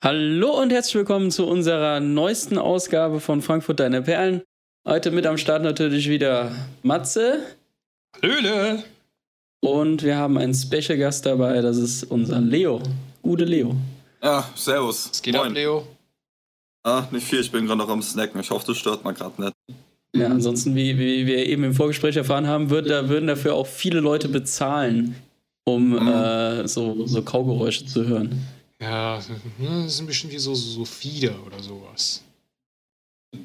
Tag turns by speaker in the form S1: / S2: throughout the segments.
S1: Hallo und herzlich willkommen zu unserer neuesten Ausgabe von Frankfurt Deine Perlen. Heute mit am Start natürlich wieder Matze.
S2: Hallöle.
S1: Und wir haben einen Special Gast dabei, das ist unser Leo. Gute Leo.
S3: Ja, servus.
S2: Es geht Moin. ab, Leo.
S3: Ah, nicht viel, ich bin gerade noch am Snacken. Ich hoffe, das stört mal gerade nicht.
S1: Ja, ansonsten, wie, wie wir eben im Vorgespräch erfahren haben, wird, da würden dafür auch viele Leute bezahlen, um mhm. äh, so, so Kaugeräusche zu hören.
S2: Ja, ne, das ist ein bisschen wie so, so Fieder oder sowas.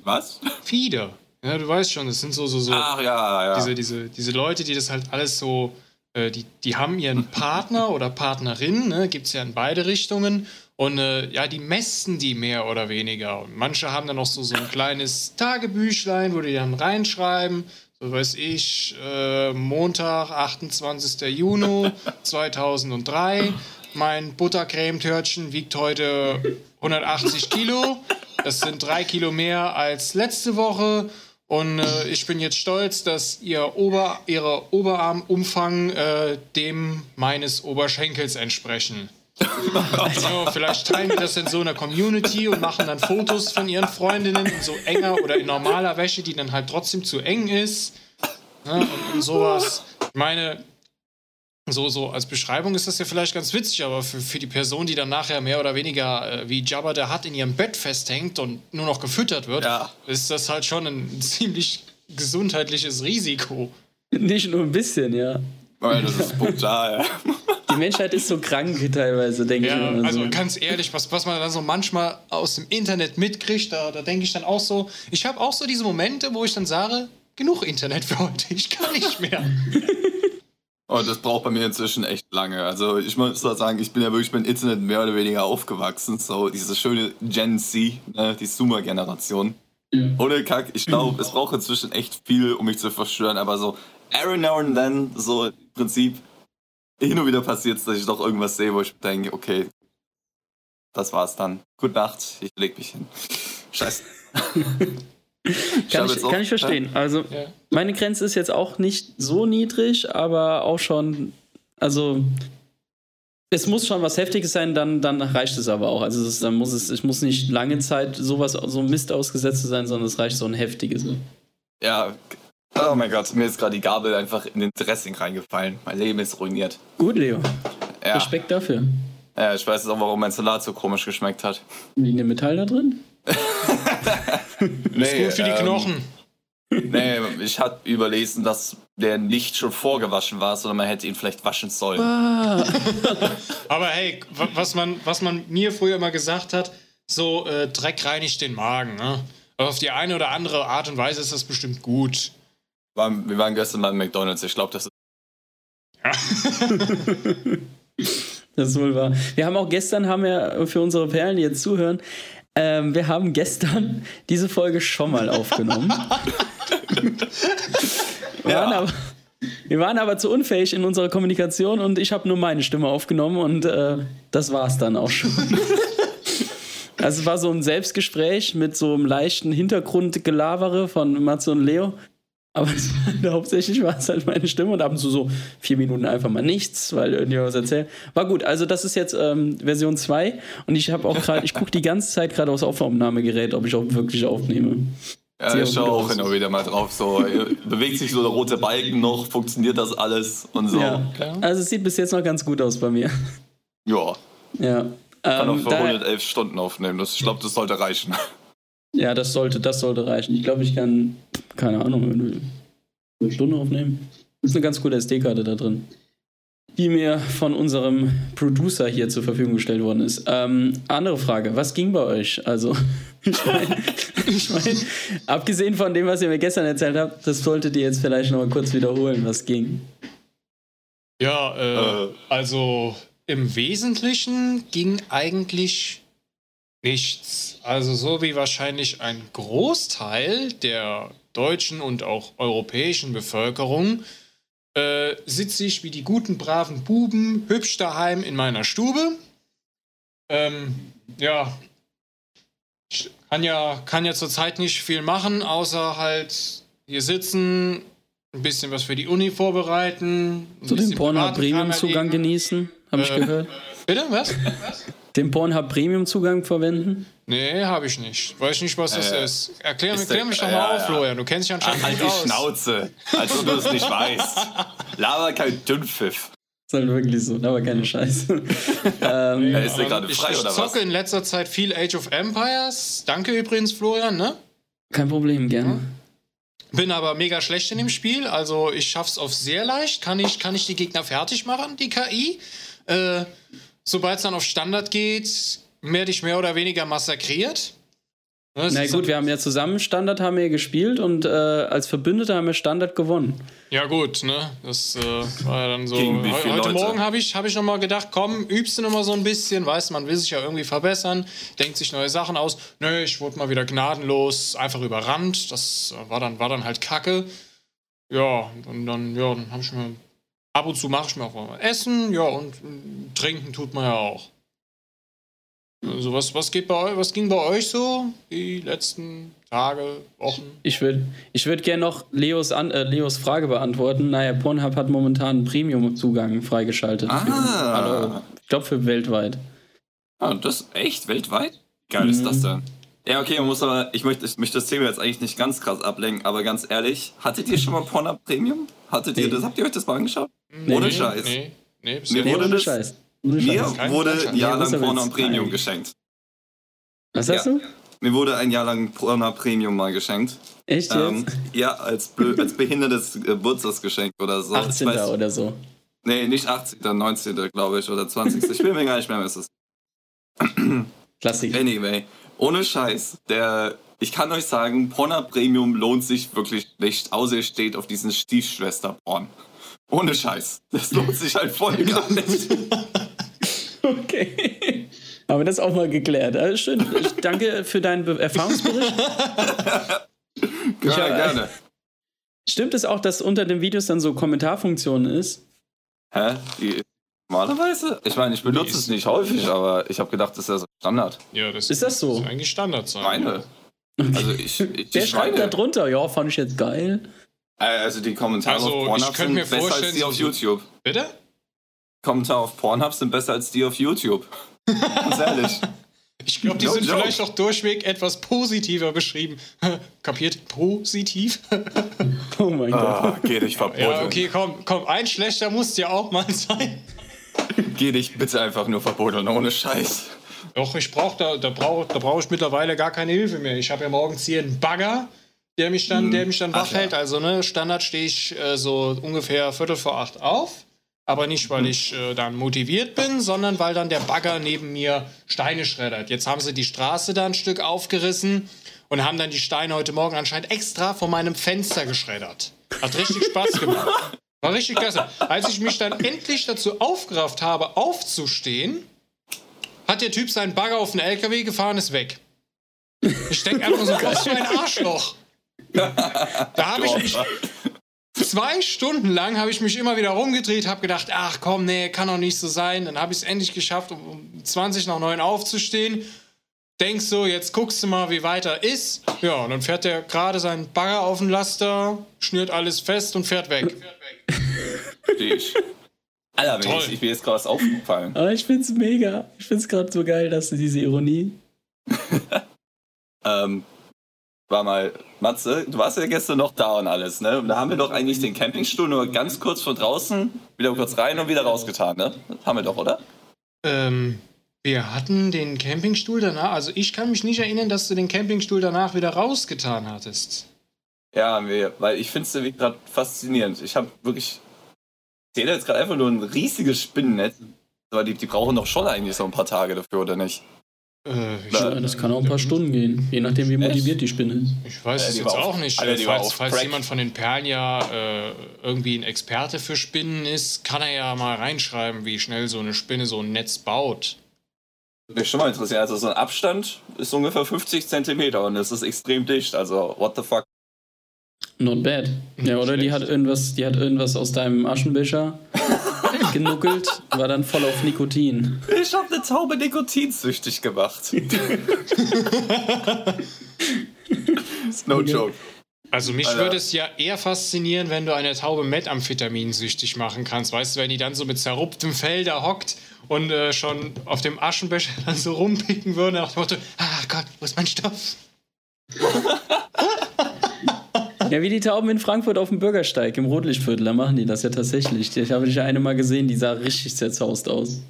S3: Was?
S2: Fieder. Ja, du weißt schon, das sind so, so, so.
S3: Ach ja, ja.
S2: Diese, diese, diese Leute, die das halt alles so. Äh, die, die haben ihren Partner oder Partnerin, ne, gibt es ja in beide Richtungen. Und äh, ja, die messen die mehr oder weniger. Und manche haben dann noch so, so ein kleines Tagebüchlein, wo die dann reinschreiben, so weiß ich, äh, Montag, 28. Juni 2003. Mein Buttercremetörtchen wiegt heute 180 Kilo. Das sind drei Kilo mehr als letzte Woche. Und äh, ich bin jetzt stolz, dass ihr Ober, ihre Oberarmumfang äh, dem meines Oberschenkels entsprechen. Also, vielleicht teilen wir das in so einer Community und machen dann Fotos von ihren Freundinnen in so enger oder in normaler Wäsche, die dann halt trotzdem zu eng ist. Ja, und, und sowas. Ich meine, so, so als Beschreibung ist das ja vielleicht ganz witzig, aber für, für die Person, die dann nachher mehr oder weniger äh, wie Jabba der Hat in ihrem Bett festhängt und nur noch gefüttert wird, ja. ist das halt schon ein ziemlich gesundheitliches Risiko.
S1: Nicht nur ein bisschen, ja.
S3: Ja das ist brutal.
S1: Die Menschheit ist so krank teilweise, denke
S2: ja,
S1: ich.
S2: Also so. ganz ehrlich, was, was man dann so manchmal aus dem Internet mitkriegt, da, da denke ich dann auch so, ich habe auch so diese Momente, wo ich dann sage, genug Internet für heute, ich kann nicht mehr.
S3: Und oh, das braucht bei mir inzwischen echt lange. Also ich muss sagen, ich bin ja wirklich mit Internet mehr oder weniger aufgewachsen. So diese schöne Gen Z, ne, die Zoomer-Generation. Mhm. Ohne Kack, ich glaube, es braucht inzwischen echt viel, um mich zu verstören. Aber so every now and then, so im Prinzip, hin und wieder passiert es, dass ich doch irgendwas sehe, wo ich denke, okay, das war's dann. Gute Nacht, ich leg mich hin. Scheiße.
S1: kann, ich, kann ich verstehen. Also, ja. meine Grenze ist jetzt auch nicht so niedrig, aber auch schon, also, es muss schon was Heftiges sein, dann, dann reicht es aber auch. Also, es, dann muss es, ich muss nicht lange Zeit sowas, so Mist ausgesetzt sein, sondern es reicht so ein heftiges.
S3: Ja, oh mein Gott, mir ist gerade die Gabel einfach in den Dressing reingefallen. Mein Leben ist ruiniert.
S1: Gut, Leo. Ja. Respekt dafür.
S3: Ja, ich weiß jetzt auch, warum mein Salat so komisch geschmeckt hat.
S1: Liegen Metall da drin?
S2: Nee, ist gut für die ähm, Knochen.
S3: Nee, ich hatte überlesen, dass der nicht schon vorgewaschen war, sondern man hätte ihn vielleicht waschen sollen. Ah.
S2: Aber hey, was man, was man mir früher mal gesagt hat, so äh, Dreck reinigt den Magen. Ne? Auf die eine oder andere Art und Weise ist das bestimmt gut.
S3: Wir waren gestern beim McDonalds, ich glaube, das ist. Ja.
S1: das ist wohl wahr. Wir haben auch gestern, haben wir für unsere Perlen, die jetzt zuhören, ähm, wir haben gestern diese Folge schon mal aufgenommen. wir, ja. waren aber, wir waren aber zu unfähig in unserer Kommunikation und ich habe nur meine Stimme aufgenommen und äh, das war es dann auch schon. also es war so ein Selbstgespräch mit so einem leichten Hintergrundgelavere von Matze und Leo. Aber hauptsächlich war es halt meine Stimme und ab und zu so vier Minuten einfach mal nichts, weil irgendjemand was erzählt. War gut, also das ist jetzt ähm, Version 2 und ich habe auch gerade, ich gucke die ganze Zeit gerade aufs Aufnahmegerät, ob ich auch wirklich aufnehme.
S3: Ja, ich schaue auch immer wieder mal drauf. So, bewegt sich so der rote Balken noch, funktioniert das alles und so. Ja.
S1: Also es sieht bis jetzt noch ganz gut aus bei mir.
S3: Ja.
S1: Ja.
S3: Kann ähm, auch für 111 Stunden aufnehmen. Das, ich glaube, das sollte reichen.
S1: Ja, das sollte, das sollte reichen. Ich glaube, ich kann, keine Ahnung, eine Stunde aufnehmen. Das ist eine ganz coole SD-Karte da drin, die mir von unserem Producer hier zur Verfügung gestellt worden ist. Ähm, andere Frage, was ging bei euch? Also, ich meine, ich mein, abgesehen von dem, was ihr mir gestern erzählt habt, das solltet ihr jetzt vielleicht noch mal kurz wiederholen, was ging.
S2: Ja, äh, also im Wesentlichen ging eigentlich nichts. Also so wie wahrscheinlich ein Großteil der deutschen und auch europäischen Bevölkerung äh, sitze ich wie die guten, braven Buben hübsch daheim in meiner Stube. Ähm, ja, ich kann ja, kann ja zurzeit nicht viel machen, außer halt hier sitzen, ein bisschen was für die Uni vorbereiten.
S1: Zu den Pornhub Premium Zugang genießen, habe ich äh, gehört.
S2: Bitte, was? was?
S1: den Pornhub Premium-Zugang verwenden?
S2: Nee, habe ich nicht. Weiß nicht, was das
S3: Äh,
S2: ist. Erklär,
S3: ist
S2: erklär
S3: der-
S2: mich doch
S3: ja,
S2: mal auf,
S3: ja.
S2: Florian. Du kennst dich anscheinend
S3: Halt
S2: gut
S3: die
S2: aus.
S3: Schnauze, als ob du es nicht weißt. Laber kein Dünnpfiff.
S1: Ist halt wirklich so, aber keine Scheiße. ähm,
S3: Ja, ist der gerade
S2: ich,
S3: frei
S2: ich
S3: oder
S2: zocke
S3: was?
S2: in letzter Zeit viel Age of Empires. Danke übrigens, Florian, ne?
S1: kein Problem, gerne.
S2: Bin aber mega schlecht in dem Spiel. Also ich schaff's auf sehr leicht. Kann ich, kann ich die Gegner fertig machen, die KI. Äh, Sobald es dann auf Standard geht, werde ich mehr oder weniger massakriert.
S1: Na gut,
S2: dann-
S1: wir haben ja zusammen Standard haben wir gespielt und äh, als Verbündete haben wir Standard gewonnen.
S2: Ja gut, ne? Das äh, war ja dann so.
S3: Gegen wie
S2: Heu-
S3: viele
S2: Heute
S3: Leute?
S2: Morgen habe ich, hab ich nochmal gedacht, komm, übst du nochmal so ein bisschen, weißt man will sich ja irgendwie verbessern, denkt sich neue Sachen aus. Nö, ich wurde mal wieder gnadenlos, einfach überrannt. Das war dann, war dann halt Kacke. Ja, und dann, ja, dann habe ich mir. Ab und zu mache ich mir auch mal Essen, ja, und äh, trinken tut man ja auch. Also was, was geht bei euch, was ging bei euch so die letzten Tage, Wochen?
S1: Ich würde ich würd gerne noch Leos, an, äh, Leos Frage beantworten. Naja, Pornhub hat momentan einen Premium-Zugang freigeschaltet. Für,
S3: Ah.
S1: alle, ich glaube für weltweit.
S3: Ah, das echt? Weltweit? Geil ist
S1: Mhm.
S3: das denn? Ja, okay, man muss aber, ich möchte, ich möchte das Thema jetzt eigentlich nicht ganz krass ablenken, aber ganz ehrlich, hattet ihr schon mal Pornhub Premium? Hattet ihr
S1: Nee.
S3: das? Habt ihr euch das mal angeschaut? Ohne Scheiß.
S2: Nee, nee,
S3: Nee,
S1: Nee,
S3: wurde
S1: ohne
S3: das-
S1: Scheiß. Ohne
S3: Mir
S1: Scheiß.
S2: Kein
S3: wurde ein Jahr lang
S1: jetzt
S3: Premium geschenkt.
S1: Was hast
S3: Ja.
S1: du?
S3: Mir wurde ein Jahr lang Pornhub Premium mal geschenkt.
S1: Echt jetzt?
S3: Ähm, ja, als, blö- als behindertes Geburtstagsgeschenk oder so.
S1: 18.
S3: Ich weiß-
S1: oder so.
S3: Nee, nicht 18., 19., glaube ich, oder 20. Ich bin mir gar nicht mehr, was es ist.
S1: Klassiker.
S3: Anyway, ohne Scheiß, der, ich kann euch sagen, Pornhub Premium lohnt sich wirklich nicht, außer ihr steht auf diesen Stiefschwester-Porn. Ohne Scheiß. Das lohnt sich halt voll gar nicht.
S1: Okay. Aber das auch mal geklärt. Also schön. Ich danke für deinen Be Erfahrungsbericht.
S3: Gerne,
S1: Ja,
S3: gerne.
S1: Stimmt es auch, dass unter den Videos dann so Kommentarfunktion ist?
S3: Hä? Die, normalerweise? Ich meine, ich benutze es nicht häufig, aber ich habe gedacht, das ist ja so Standard.
S2: Ja, das
S1: Ist das so?
S2: Muss eigentlich Standard sein.
S3: Meine. Also ich, ich
S1: Der
S3: ich
S1: schreibt da drunter, ja, fand ich jetzt geil.
S3: Also die Kommentare
S2: Also,
S3: auf Pornhub sind
S2: mir
S3: besser als die auf YouTube.
S2: Bitte?
S3: Kommentare auf Pornhub sind besser als die auf YouTube. Ganz ehrlich.
S2: Ich glaube, die
S3: No
S2: sind
S3: joke.
S2: vielleicht auch durchweg etwas positiver beschrieben. Kapiert? Positiv?
S1: Oh mein Gott.
S3: Ah, geh dich verboten.
S2: ja, okay, komm, komm. Ein schlechter muss ja auch mal sein.
S3: Geh dich bitte einfach nur verboten, ohne Scheiß.
S2: Doch, ich brauche da, da brauche da brauch ich mittlerweile gar keine Hilfe mehr. Ich habe ja morgens hier einen Bagger, der mich dann, der mich dann
S3: Ach
S2: wach
S3: ja.
S2: hält. Also, ne, Standard stehe ich äh, so ungefähr Viertel vor acht auf. Aber nicht, weil ich äh, dann motiviert bin, sondern weil dann der Bagger neben mir Steine schreddert. Jetzt haben sie die Straße da ein Stück aufgerissen und haben dann die Steine heute Morgen anscheinend extra vor meinem Fenster geschreddert. Hat richtig Spaß gemacht. War richtig klasse. Als ich mich dann endlich dazu aufgerafft habe, aufzustehen, hat der Typ seinen Bagger auf den LKW gefahren, ist weg. Ich denke einfach so, was für ein Arschloch. Da habe ich mich zwei Stunden lang habe ich mich immer wieder rumgedreht, habe gedacht, ach komm, nee, kann doch nicht so sein. Dann habe ich es endlich geschafft, um- um 20 nach 9 aufzustehen. Denkst so, jetzt guckst du mal, wie weiter ist. Ja, und dann fährt der gerade seinen Bagger auf den Laster, schnürt alles fest und fährt weg.
S3: Versteh ich. Ich mir jetzt gerade aufgefallen.
S1: Aber ich find's mega. Ich find's gerade so geil, dass du diese Ironie.
S3: Ähm, war mal, Matze, du warst ja gestern noch da und alles, ne? Und da haben wir doch eigentlich den Campingstuhl nur ganz kurz von draußen, wieder kurz rein und wieder rausgetan, ne? Haben wir doch, oder?
S2: Ähm, wir hatten den Campingstuhl danach, also ich kann mich nicht erinnern, dass du den Campingstuhl danach wieder rausgetan hattest.
S3: Ja, weil ich finde es irgendwie gerade faszinierend. Ich habe wirklich, ich sehe da jetzt gerade einfach nur ein riesiges Spinnennetz. Aber die, die brauchen doch schon eigentlich so ein paar Tage dafür, oder nicht?
S2: Äh, ich,
S3: Ja,
S1: Ja, das kann auch ein paar Stunden gehen, je nachdem, wie motiviert die Spinne ist.
S2: ich weiß es
S3: die
S2: jetzt auch nicht.
S3: Alter,
S2: falls falls jemand von den Perlen ja äh, irgendwie ein Experte für Spinnen ist, kann er ja mal reinschreiben, wie schnell so eine Spinne so ein Netz baut.
S3: Würde mich schon mal interessieren. Also so ein Abstand ist ungefähr 50 Zentimeter und es ist extrem dicht. Also, what the fuck?
S1: Not bad. Ja, oder die hat irgendwas, die hat irgendwas aus deinem Aschenbecher genuckelt, war dann voll auf Nikotin.
S3: Ich habe eine Taube nikotinsüchtig gemacht. no joke.
S2: Also mich
S3: Alter.
S2: würde es ja eher faszinieren, wenn du eine Taube Methamphetamin süchtig machen kannst. Weißt du, wenn die dann so mit zerrupftem Fell da hockt und äh, schon auf dem Aschenbecher dann so rumpicken würden, nach dem Motto, ah Gott, wo ist mein Stoff?
S1: Ja, wie die Tauben in Frankfurt auf dem Bürgersteig im Rotlichtviertel, da machen die das ja tatsächlich. Ich habe dich eine mal gesehen, die sah richtig zerzaust aus.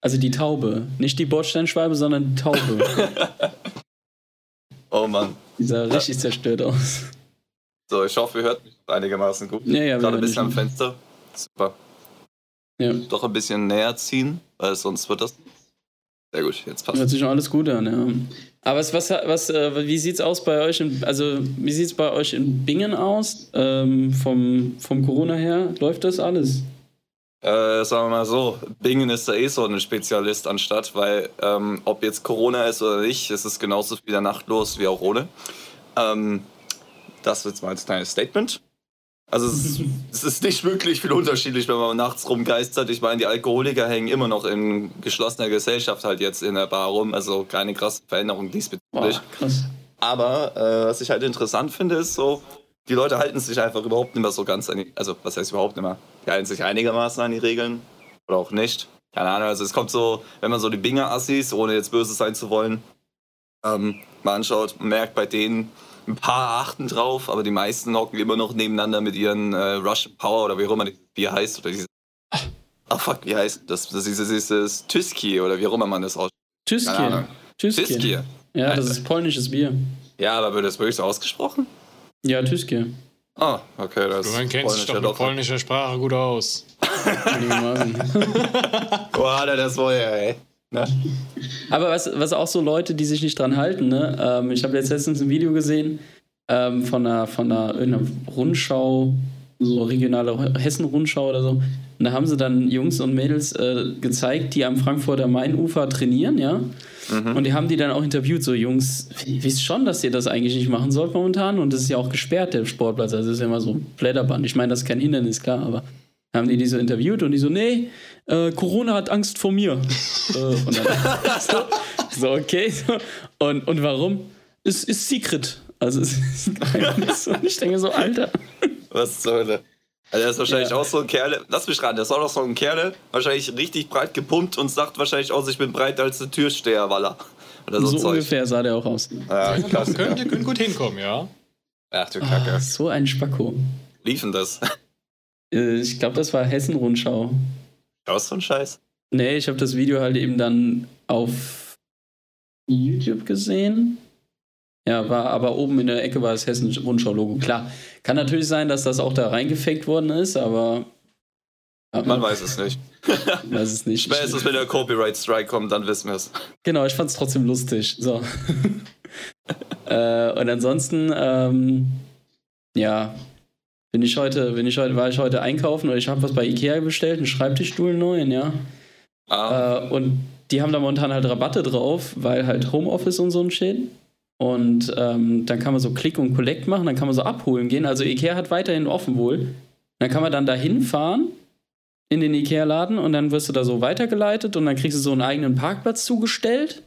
S1: Also die Taube, nicht die Bordsteinschwalbe, sondern die Taube.
S3: oh Mann.
S1: Die sah richtig zerstört aus.
S3: So, ich hoffe, ihr hört mich einigermaßen gut.
S1: Ja, ja,
S3: Gerade ein bisschen am Fenster. Super.
S1: Ja.
S3: Doch ein bisschen näher ziehen, weil sonst wird das. Sehr gut, jetzt passt.
S1: Hört sich schon alles gut an, ja. Aber was, was, was, äh, wie sieht's aus bei euch? In, also wie sieht's bei euch in Bingen aus? Ähm, vom, vom Corona her läuft das alles?
S3: Äh, sagen wir mal so, Bingen ist da eh so ein Spezialist anstatt, weil ähm, ob jetzt Corona ist oder nicht, ist es genauso viel Nacht los wie auch ohne. Ähm, das wird mal als kleines Statement. Also es, es, ist nicht wirklich viel unterschiedlich, wenn man nachts rumgeistert. Ich meine, die Alkoholiker hängen immer noch in geschlossener Gesellschaft halt jetzt in der Bar rum. Also keine krasse Veränderung diesbezüglich.
S1: Boah,
S3: Aber äh, was ich halt interessant finde, ist so, die Leute halten sich einfach überhaupt nicht mehr so ganz an die, also was heißt überhaupt nicht mehr? Die halten sich einigermaßen an die Regeln oder auch nicht. Keine Ahnung, also es kommt so, wenn man so die Binger-Assis, ohne jetzt böse sein zu wollen, ähm, mal anschaut, merkt bei denen, ein paar achten drauf, aber die meisten hocken immer noch nebeneinander mit ihren äh, Russian Power oder wie auch immer das Bier heißt. Oder dieses. Ach fuck, wie heißt das? Das ist dieses Tyski oder wie auch immer man das ausspricht.
S1: Tyski.
S3: Tyski.
S1: Ja, das ist polnisches Bier.
S3: Ja, aber wird das wirklich so ausgesprochen?
S1: Ja, Tyski.
S3: Ah, okay, das
S2: Du kennst dich doch mit polnischer Sprache gut aus.
S3: Boah, das war ja, ey. Ne?
S1: Aber was, was auch so Leute, die sich nicht dran halten, ne? Ähm, ich habe jetzt letztens ein Video gesehen ähm, von einer, von einer, einer Rundschau, so regionale Hessen-Rundschau oder so. Und da haben sie dann Jungs und Mädels äh, gezeigt, die am Frankfurter Mainufer trainieren, ja. Mhm. Und die haben die dann auch interviewt, so Jungs, ihr wisst schon, dass ihr das eigentlich nicht machen sollt momentan. Und das ist ja auch gesperrt, der Sportplatz. Also das ist ja immer so Blätterband. Ich meine, das ist kein Hindernis, klar, aber haben die die so interviewt und die so, nee, äh, Corona hat Angst vor mir. äh, und dann, so, so, okay. So. Und, und warum? Es ist Secret. Also es ist so. Ich denke so, Alter.
S3: Was zur Hölle? Also der ist wahrscheinlich ja. auch so ein Kerl, lass mich ran, der ist auch noch so ein Kerl, wahrscheinlich richtig breit gepumpt und sagt wahrscheinlich aus, ich bin breiter als der Türsteherwaller.
S1: Oder so, so ungefähr sah der auch aus.
S2: Ja, ja klasse, könnte, könnte gut hinkommen, ja.
S3: Ach du Kacke. Oh,
S1: so ein Spacko.
S3: Liefen das?
S1: Äh, ich glaube, das war Hessen-Rundschau.
S3: Was so ein Scheiß?
S1: Nee, ich habe das Video halt eben dann auf YouTube gesehen. Ja, war aber oben in der Ecke war das Hessen-Rundschau-Logo. Klar, kann natürlich sein, dass das auch da reingefaked worden ist, aber.
S3: Man weiß es nicht.
S1: weiß es nicht.
S3: Spätestens, wenn der Copyright-Strike kommt, dann wissen wir es.
S1: Genau, ich fand es trotzdem lustig. So. äh, und ansonsten, ähm, ja, bin ich heute, bin ich heute, war ich heute einkaufen und ich habe was bei Ikea bestellt, einen Schreibtischstuhl neuen, ja. Ah. Äh, und die haben da momentan halt Rabatte drauf, weil halt Homeoffice und so ein Shit. Und ähm, dann kann man so Click und Collect machen, dann kann man so abholen gehen. Also Ikea hat weiterhin offen wohl. Dann kann man dann da hinfahren in den Ikea-Laden und dann wirst du da so weitergeleitet und dann kriegst du so einen eigenen Parkplatz zugestellt.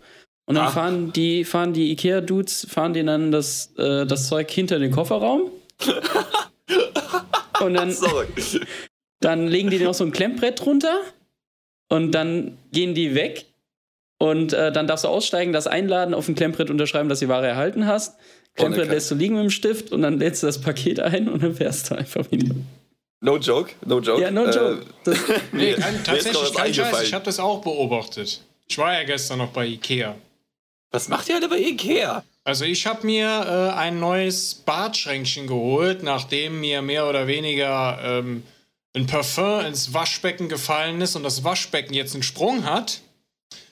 S1: Und dann Ach. fahren die, fahren die Ikea-Dudes, fahren denen dann das, äh, das Zeug hinter den Kofferraum. Und dann, dann legen die noch so ein Klemmbrett drunter und dann gehen die weg und äh, dann darfst du aussteigen, das einladen, auf dem Klemmbrett unterschreiben, dass du die Ware erhalten hast. Klemmbrett lässt du liegen mit dem Stift und dann lädst du das Paket ein und dann fährst du einfach wieder.
S3: No joke, no joke.
S1: Ja, no joke.
S2: Äh, nee, kann, tatsächlich, kein Scheiß, ich habe das auch beobachtet. Ich war ja gestern noch bei Ikea.
S3: Was macht ihr alle bei Ikea?
S2: Also ich habe mir äh, ein neues Badschränkchen geholt, nachdem mir mehr oder weniger ähm, ein Parfum ins Waschbecken gefallen ist und das Waschbecken jetzt einen Sprung hat.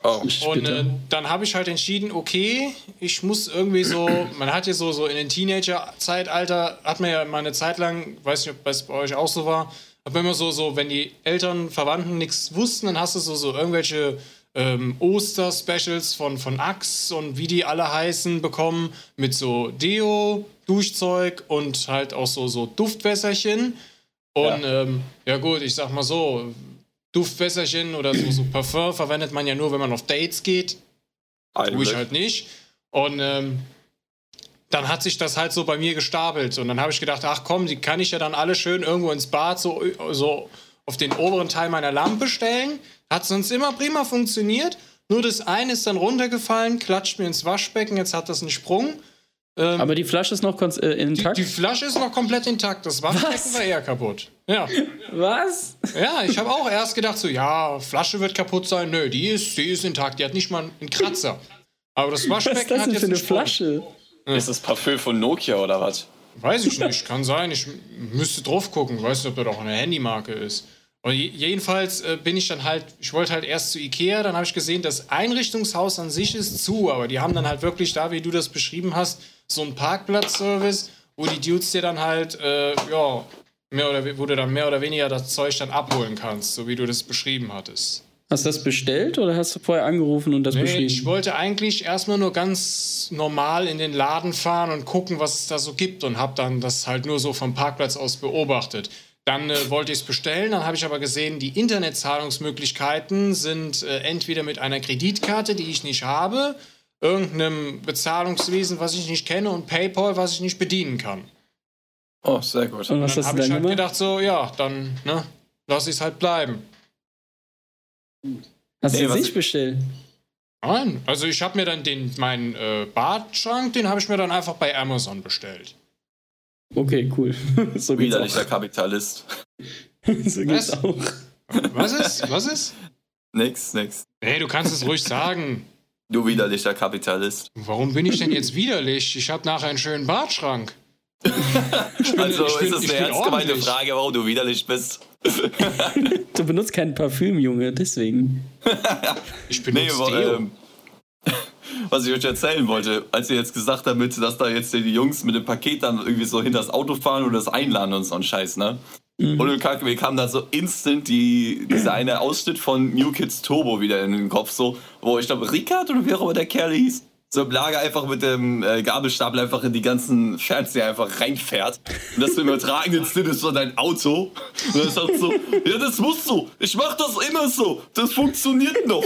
S2: Oh, und äh, dann habe ich halt entschieden, okay, ich muss irgendwie so, man hat ja so, so in den Teenager-Zeitalter, hat man ja mal eine Zeit lang, weiß nicht, ob das bei euch auch so war, aber immer so, so, wenn die Eltern, Verwandten nichts wussten, dann hast du so, so irgendwelche ähm, Oster-Specials von, von Axe und wie die alle heißen bekommen, mit so Deo, Duschzeug und halt auch so, so Duftwässerchen. Und ja. Ähm, ja gut, ich sag mal so, Duftwässerchen oder so, so Parfum verwendet man ja nur, wenn man auf Dates geht. Eigentlich. Tue ich halt nicht. Und ähm, dann hat sich das halt so bei mir gestapelt. Und dann habe ich gedacht, ach komm, die kann ich ja dann alle schön irgendwo ins Bad so, so auf den oberen Teil meiner Lampe stellen. Hat sonst immer prima funktioniert. Nur das eine ist dann runtergefallen, klatscht mir ins Waschbecken, jetzt hat das einen Sprung.
S1: Ähm, Aber die Flasche ist noch äh, intakt?
S2: Die, die, Flasche ist noch komplett intakt. Das Waschbecken Was? war eher kaputt. Ja.
S1: Was?
S2: Ja, ich habe auch erst gedacht, so, ja, Flasche wird kaputt sein. Nö, die ist, die ist intakt. Die hat nicht mal einen Kratzer. Aber das Waschbecken was ist das denn
S1: für eine Flasche?
S3: Ja. Ist das Parfüm von Nokia oder was?
S2: Weiß ich nicht, kann sein. Ich müsste drauf gucken. Weiß nicht, ob das auch eine Handymarke ist. Und jedenfalls äh, bin ich dann halt, ich wollte halt erst zu Ikea, dann habe ich gesehen, das Einrichtungshaus an sich ist zu, aber die haben dann halt wirklich da, wie du das beschrieben hast, so einen Parkplatzservice, wo die Dudes dir dann halt, äh, ja, mehr oder, wo du dann mehr oder weniger das Zeug dann abholen kannst, so wie du das beschrieben hattest.
S1: Hast du das bestellt oder hast du vorher angerufen und das nee, beschrieben?
S2: Ich wollte eigentlich erstmal nur ganz normal in den Laden fahren und gucken, was es da so gibt und habe dann das halt nur so vom Parkplatz aus beobachtet. Dann äh, wollte ich es bestellen, dann habe ich aber gesehen, die Internetzahlungsmöglichkeiten sind äh, entweder mit einer Kreditkarte, die ich nicht habe, irgendeinem Bezahlungswesen, was ich nicht kenne und PayPal, was ich nicht bedienen kann.
S3: Oh, sehr gut.
S2: Und, und dann habe ich halt gedacht, so, ja, dann ne, lass ich es halt bleiben.
S1: Hast nee, du sich bestellt?
S2: Nein, also ich habe mir dann den, meinen äh, Badschrank, den habe ich mir dann einfach bei Amazon bestellt.
S1: Okay, cool.
S3: so Widerlicher Kapitalist.
S1: so geht's Was? auch.
S2: Was ist? Was ist?
S3: Nix, nix.
S2: Hey, du kannst es ruhig sagen.
S3: Du widerlicher Kapitalist.
S2: Warum bin ich denn jetzt widerlich? Ich habe nachher einen schönen Badschrank.
S3: Bin, also bin, ist das eine ernst gemeinte Frage, warum du widerlich bist?
S1: du benutzt kein Parfüm, Junge, deswegen.
S2: ich benutze nee, aber, ähm,
S3: was ich euch erzählen wollte, als ihr jetzt gesagt habt, dass da jetzt die Jungs mit dem Paket dann irgendwie so hinter das Auto fahren und das einladen und so ein Scheiß, ne? Mhm. Und mir kam da so instant die, dieser eine Ausschnitt von New Kids Turbo wieder in den Kopf, so, wo ich glaube, Ricard oder wie auch immer der Kerl hieß, so im Lager einfach mit dem äh, Gabelstapel einfach in die ganzen Fernseher einfach reinfährt. Und das im übertragenen Sinn ist so dein Auto. Und er sagt so, ja, das muss so. Ich mach das immer so. Das funktioniert noch.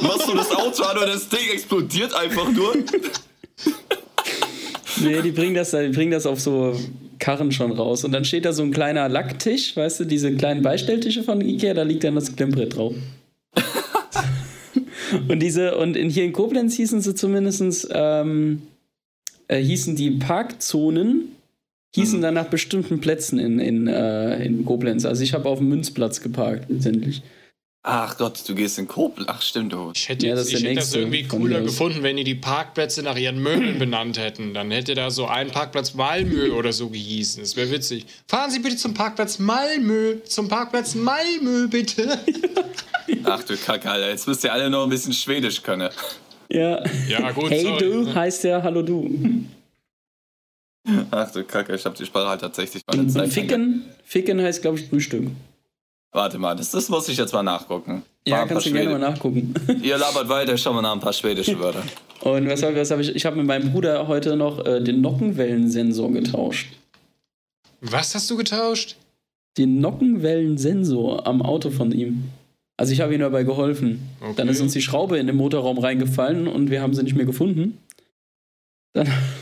S3: Machst du das Auto an und das Ding explodiert einfach nur.
S1: Nee, die bringen das, die bringen das auf so Karren schon raus. Und dann steht da so ein kleiner Lacktisch, weißt du, diese kleinen Beistelltische von Ikea, da liegt dann das Klemmbrett drauf. und diese, und in, hier in Koblenz hießen sie zumindest, ähm, äh, hießen die Parkzonen, hießen mhm. dann nach bestimmten Plätzen in, in, äh, in Koblenz. Also ich habe auf dem Münzplatz geparkt, letztendlich.
S3: Ach Gott, du gehst in Koblenz. Ach, stimmt. Du.
S2: Ich hätte, jetzt, ja, ich hätte das irgendwie cooler gefunden, wenn die die Parkplätze nach ihren Möbeln benannt hätten. Dann hätte da so ein Parkplatz Malmö oder so gehießen. Das wäre witzig. Fahren Sie bitte zum Parkplatz Malmö. Zum Parkplatz Malmö, bitte.
S3: Ach du Kacke, Alter. Jetzt müsst ihr alle noch ein bisschen Schwedisch können.
S1: Ja.
S2: Ja, gut.
S1: Hey sorry. du heißt ja Hallo du.
S3: Ach du Kacke, ich habe die Sprache halt tatsächlich
S1: mal Ficken, Ficken heißt, glaube ich, Frühstück.
S3: Warte mal, das, das muss ich jetzt mal nachgucken.
S1: Ja, kannst du Schwede. gerne mal nachgucken.
S3: Ihr labert weiter, schauen wir nach ein paar schwedische Wörter.
S1: Und was, was habe ich? Ich habe mit meinem Bruder heute noch äh, den Nockenwellensensor getauscht.
S2: Was hast du getauscht?
S1: Den Nockenwellensensor am Auto von ihm. Also ich habe ihm dabei geholfen. Okay. Dann ist uns die Schraube in den Motorraum reingefallen und wir haben sie nicht mehr gefunden. Dann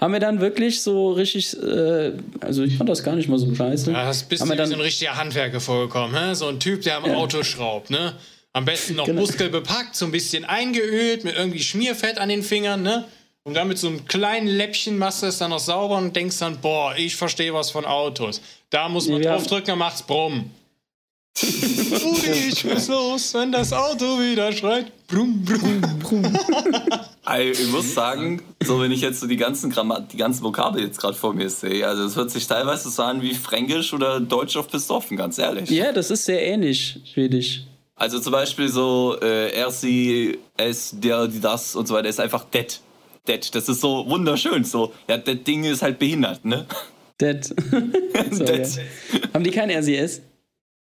S1: haben wir dann wirklich so richtig, äh, also ich fand das gar nicht mal so scheiße.
S2: Ja, das bist
S1: haben
S2: du dann, so ein richtiger Handwerker vorgekommen, hä? so ein Typ, der am ja. Auto schraubt, ne? Am besten noch genau. muskelbepackt, so ein bisschen eingeölt, mit irgendwie Schmierfett an den Fingern, ne? Und dann mit so einem kleinen Läppchen machst du es dann noch sauber und denkst dann, boah, ich verstehe was von Autos. Da muss man ja. draufdrücken, dann macht's brumm. Rudi, ich muss los, wenn das Auto wieder schreit. Brumm, brumm, brumm.
S3: Ich muss sagen, so wenn ich jetzt so die ganzen Grammat die ganzen Vokabel jetzt gerade vor mir sehe, also es hört sich teilweise so an wie Fränkisch oder Deutsch auf besoffen, ganz ehrlich.
S1: Ja, das ist sehr ähnlich, Schwedisch.
S3: Also zum Beispiel so äh, er, sie, es, der, die, das und so weiter ist einfach det. Det, das ist so wunderschön. So, ja, das Ding ist halt behindert, ne?
S1: So, det. Ja. Haben die kein RCS?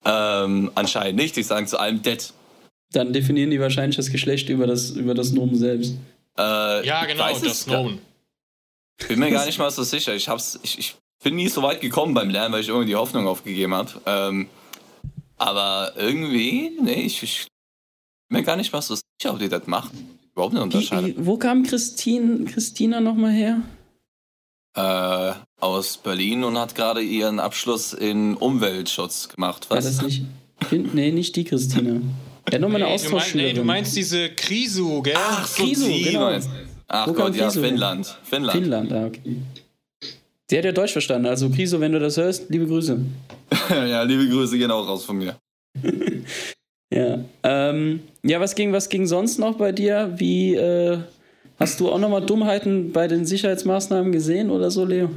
S3: Ähm, anscheinend nicht. Die sagen zu allem dead.
S1: Dann definieren die wahrscheinlich das Geschlecht über das, über das Nomen selbst.
S3: Äh,
S2: ja, genau, das Nomen.
S3: Bin mir gar nicht mal so sicher. Ich, hab's, ich, ich bin nie so weit gekommen beim Lernen, weil ich irgendwie die Hoffnung aufgegeben habe. Ähm, aber irgendwie, nee, ich, ich bin mir gar nicht mal so sicher, ob die das machen. Überhaupt nicht unterscheiden.
S1: Wo kam Christine, Christina nochmal her?
S3: Äh, aus Berlin und hat gerade ihren Abschluss in Umweltschutz gemacht.
S1: Was? War das nicht? Nee, nicht die Christine. Ja, nur meine nee, Austauschschülerin.
S2: Nee, du meinst diese Krisu, gell?
S1: Ach, Krisu, genau.
S3: Ach Wo Gott, ja, Finnland.
S1: Finnland. Finnland, ah, okay. Der hat ja Deutsch verstanden. Also, Kriso, wenn du das hörst, liebe Grüße.
S3: ja, liebe Grüße gehen auch raus von mir.
S1: ja. Ähm, ja, was ging, was ging sonst noch bei dir? Wie äh, hast du auch nochmal Dummheiten bei den Sicherheitsmaßnahmen gesehen oder so, Leo?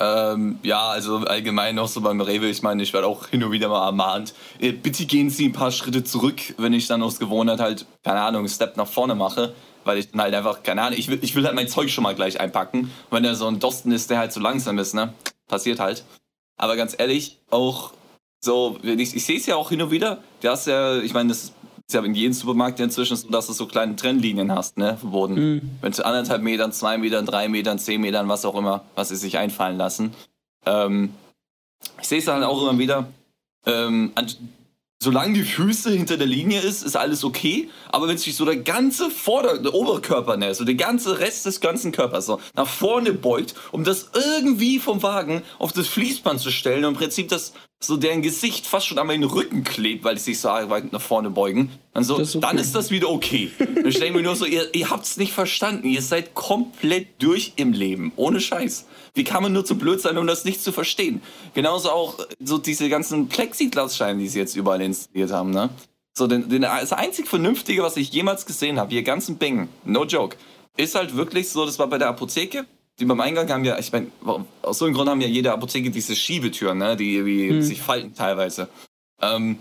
S3: Ähm, ja, also allgemein noch so beim Rewe, ich meine, ich werde auch hin und wieder mal ermahnt. Äh, bitte gehen Sie ein paar Schritte zurück, wenn ich dann aus Gewohnheit halt, keine Ahnung, einen Step nach vorne mache weil ich dann halt einfach, keine Ahnung, ich will, ich will halt mein Zeug schon mal gleich einpacken. Und wenn da so ein Dosten ist, der halt so langsam ist, ne? Passiert halt. Aber ganz ehrlich, auch so, ich, ich sehe es ja auch hin und wieder. Du hast ja, ich meine, das ist ja in jedem Supermarkt inzwischen so, dass du so kleine Trennlinien hast, ne, verboten. Mhm. Wenn zu anderthalb Metern, zwei Metern, drei Metern, zehn Metern, was auch immer, was sie sich einfallen lassen. Ähm, ich sehe es dann auch immer wieder. Ähm, solange die Füße hinter der Linie ist, ist alles okay. Aber wenn sich so der ganze Vorder-, der Oberkörper, ne, so der ganze Rest des ganzen Körpers so nach vorne beugt, um das irgendwie vom Wagen auf das Fließband zu stellen und im Prinzip das so deren Gesicht fast schon an meinen Rücken klebt, weil die sich so weit nach vorne beugen. Also, ist okay. dann ist das wieder okay. ich denke mir nur so, ihr, ihr habt's nicht verstanden. Ihr seid komplett durch im Leben. Ohne Scheiß. Wie kann man nur zu blöd sein, um das nicht zu verstehen? Genauso auch so diese ganzen Plexiglasscheiben, die sie jetzt überall installiert haben, ne? So, den, den, das einzig Vernünftige, was ich jemals gesehen habe, hier ganzen Bingen, no joke, ist halt wirklich so, das war bei der Apotheke, beim Eingang haben ja, ich meine, aus so einem Grund haben ja jede Apotheke diese Schiebetüren, ne, die irgendwie hm. sich falten teilweise. Ähm,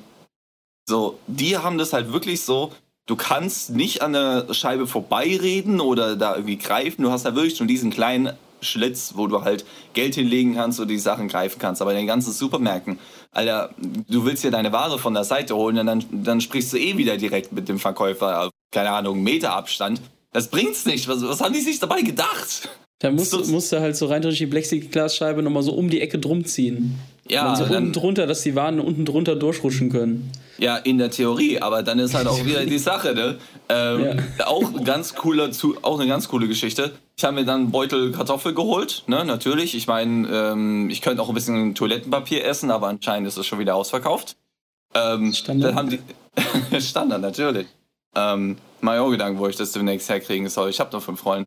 S3: so, die haben das halt wirklich so, du kannst nicht an der Scheibe vorbeireden oder da irgendwie greifen, du hast da wirklich schon diesen kleinen Schlitz, wo du halt Geld hinlegen kannst und die Sachen greifen kannst. Aber in den ganzen Supermärkten, Alter, du willst dir deine Ware von der Seite holen und dann, dann sprichst du eh wieder direkt mit dem Verkäufer, keine Ahnung, Meter Abstand. Das bringt's nicht. Was, was haben die sich dabei gedacht?
S1: Da musst, so, musst du halt so rein durch die Plexiglasscheibe nochmal so um die Ecke drum ziehen. Ja, so dann, unten drunter, dass die Waren unten drunter durchrutschen können.
S3: Ja, in der Theorie, aber dann ist halt auch wieder die Sache, ne? Ähm, ja. Auch ganz cooler, auch eine ganz coole Geschichte. Ich habe mir dann einen Beutel Kartoffel geholt, ne? Natürlich. Ich meine, ähm, ich könnte auch ein bisschen Toilettenpapier essen, aber anscheinend ist es schon wieder ausverkauft. Ähm, Standard. Dann haben die Standard, natürlich. Ähm, auch Gedanken, wo ich das demnächst herkriegen soll. Ich habe noch fünf Freunde.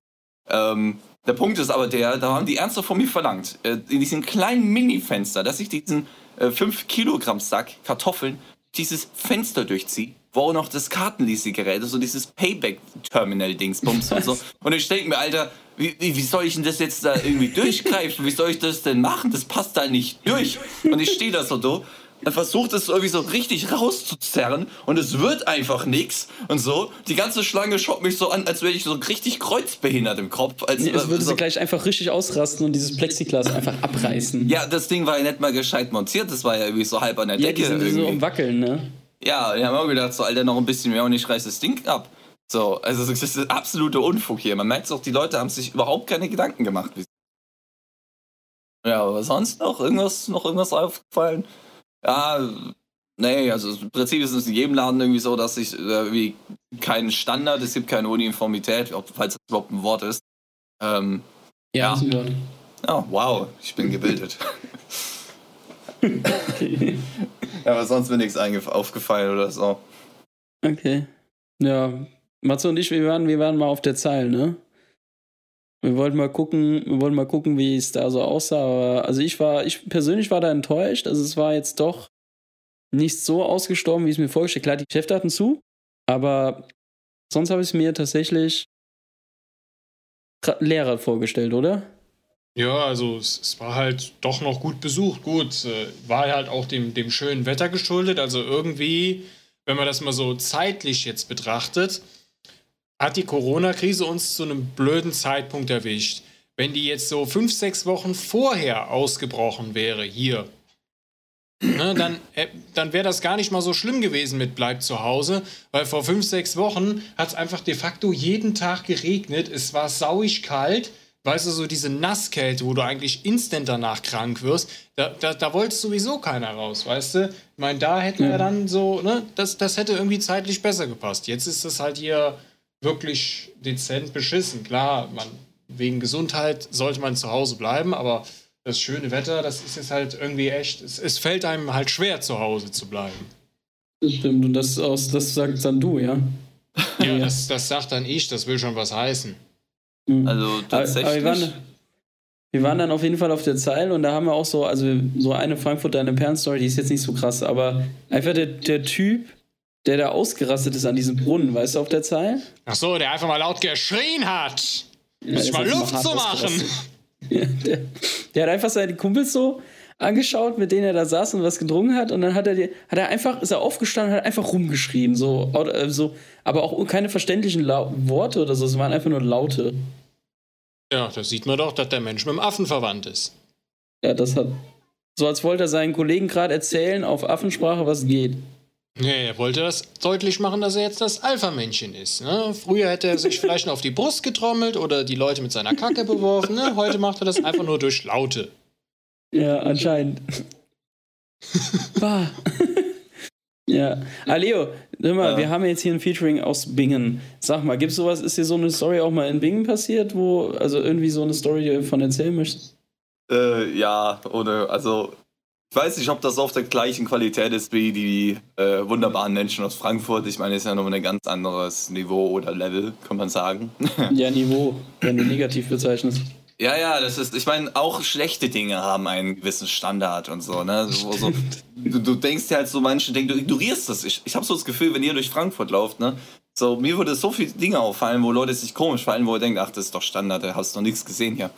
S3: Ähm, der Punkt ist aber der, da haben die ernsthaft von mir verlangt, äh, in diesem kleinen Mini-Fenster, dass ich diesen äh, 5 Kilogramm Sack Kartoffeln dieses Fenster durchziehe, wo auch noch das Kartenleasing-Gerät ist, so dieses Payback-Terminal-Dingsbums und so. Und ich denke mir, Alter, wie, wie, soll ich denn das jetzt da irgendwie durchgreifen? Wie soll ich das denn machen? Das passt da nicht durch. Und ich stehe da so, do, er versucht es irgendwie so richtig rauszuzerren und es wird einfach nichts und so. Die ganze Schlange schaut mich so an, als wäre ich so richtig kreuzbehindert im Kopf. Als,
S1: nee, es würde so sie gleich einfach richtig ausrasten und dieses Plexiglas einfach abreißen.
S3: Ja, das Ding war ja nicht mal gescheit montiert, das war ja irgendwie so halb an der ja, Decke.
S1: Ja, die sind so im Wackeln, ne?
S3: Ja, wir haben auch gedacht, so, Alter, noch ein bisschen mehr und ich reiß das Ding ab. So, also das ist absoluter Unfug hier. Man merkt auch, die Leute haben sich überhaupt keine Gedanken gemacht. Ja, aber sonst noch irgendwas, noch irgendwas aufgefallen? Ja, nee, also im Prinzip ist es in jedem Laden irgendwie so, dass ich äh, irgendwie keinen Standard, es gibt keine Uniformität, falls das überhaupt ein Wort ist. Ähm, ja. ja. Oh, wow, ich bin gebildet. okay. Ja, aber sonst mir nichts aufgefallen oder so.
S1: Okay. Ja, Matze und ich, wir waren, wir waren mal auf der Zeil, ne? Wir wollten mal gucken, wir wollten mal gucken, wie es da so aussah. Aber also ich war, ich persönlich war da enttäuscht. Also es war jetzt doch nicht so ausgestorben, wie ich es mir vorgestellt Klar, die hatten zu, aber sonst habe ich es mir tatsächlich leerer vorgestellt, oder?
S2: Ja, also es, es, war halt doch noch gut besucht. Gut, äh, war halt auch dem, dem schönen Wetter geschuldet. Also irgendwie, wenn man das mal so zeitlich jetzt betrachtet, hat die Corona-Krise uns zu einem blöden Zeitpunkt erwischt. Wenn die jetzt so fünf, sechs Wochen vorher ausgebrochen wäre, hier, ne, dann, äh, dann wäre das gar nicht mal so schlimm gewesen mit Bleib zu Hause, weil vor fünf, sechs Wochen hat es einfach de facto jeden Tag geregnet. Es war sauig kalt. Weißt du, so diese Nasskälte, wo du eigentlich instant danach krank wirst, da, da, da wollte sowieso keiner raus, weißt du? Ich meine, da hätten wir dann so, ne, das, das hätte irgendwie zeitlich besser gepasst. Jetzt ist das halt hier wirklich dezent beschissen. Klar, man wegen Gesundheit sollte man zu Hause bleiben, aber das schöne Wetter, das ist jetzt halt irgendwie echt, es, es fällt einem halt schwer, zu Hause zu bleiben.
S1: Das stimmt, und das, aus, das sagst dann du, ja?
S2: Ja, das, das sagt dann ich, das will schon was heißen.
S1: Mhm.
S3: Also tatsächlich.
S1: Aber, aber wir, waren, wir waren dann auf jeden Fall auf der Zeil und da haben wir auch so, also so eine Frankfurter eine Perlen-Story, die ist jetzt nicht so krass, aber einfach der, der Typ, der da ausgerastet ist an diesem Brunnen, weißt du, auf der Zeil?
S2: Ach so, der einfach mal laut geschrien hat,
S1: Ja,
S2: um sich
S1: der
S2: mal
S1: einfach
S2: Luft zu machen.
S1: Ja, der, der hat einfach seine Kumpels so angeschaut, mit denen er da saß und was gedrungen hat. Und dann hat er, die, hat er einfach, ist er aufgestanden und hat einfach rumgeschrien. So, äh, so, aber auch keine verständlichen Lau Worte oder so, es waren einfach nur Laute.
S2: Ja, da sieht man doch, dass der Mensch mit dem Affen verwandt ist.
S1: Ja, das hat. So als wollte er seinen Kollegen gerade erzählen auf Affensprache, was geht.
S2: Nee, er wollte das deutlich machen, dass er jetzt das Alpha-Männchen ist. Ne? Früher hätte er sich vielleicht noch auf die Brust getrommelt oder die Leute mit seiner Kacke beworfen. Ne? Heute macht er das einfach nur durch Laute.
S1: Ja, anscheinend. Bah. ja. Ah, Leo, hör mal,
S3: Ja.
S1: wir haben jetzt hier ein Featuring aus Bingen. Sag mal, gibt's sowas, ist dir so eine Story auch mal in Bingen passiert, wo, also irgendwie so eine Story davon erzählen möchtest?
S3: Äh, ja, oder, also, ich weiß nicht, ob das auf der gleichen Qualität ist wie die äh, wunderbaren Menschen aus Frankfurt. Ich meine, es ist ja nochmal ein ganz anderes Niveau oder Level, kann man sagen.
S1: Ja, Niveau, wenn du negativ bezeichnest.
S3: ja, ja, das ist, ich meine, auch schlechte Dinge haben einen gewissen Standard und so, ne? So, so, du, du denkst dir halt so, manche denken, du ignorierst das. Ich, ich habe so das Gefühl, wenn ihr durch Frankfurt lauft, ne? So, mir würde so viele Dinge auffallen, wo Leute sich komisch fallen, wo ihr denkt, ach, das ist doch Standard, da hast du noch nichts gesehen hier.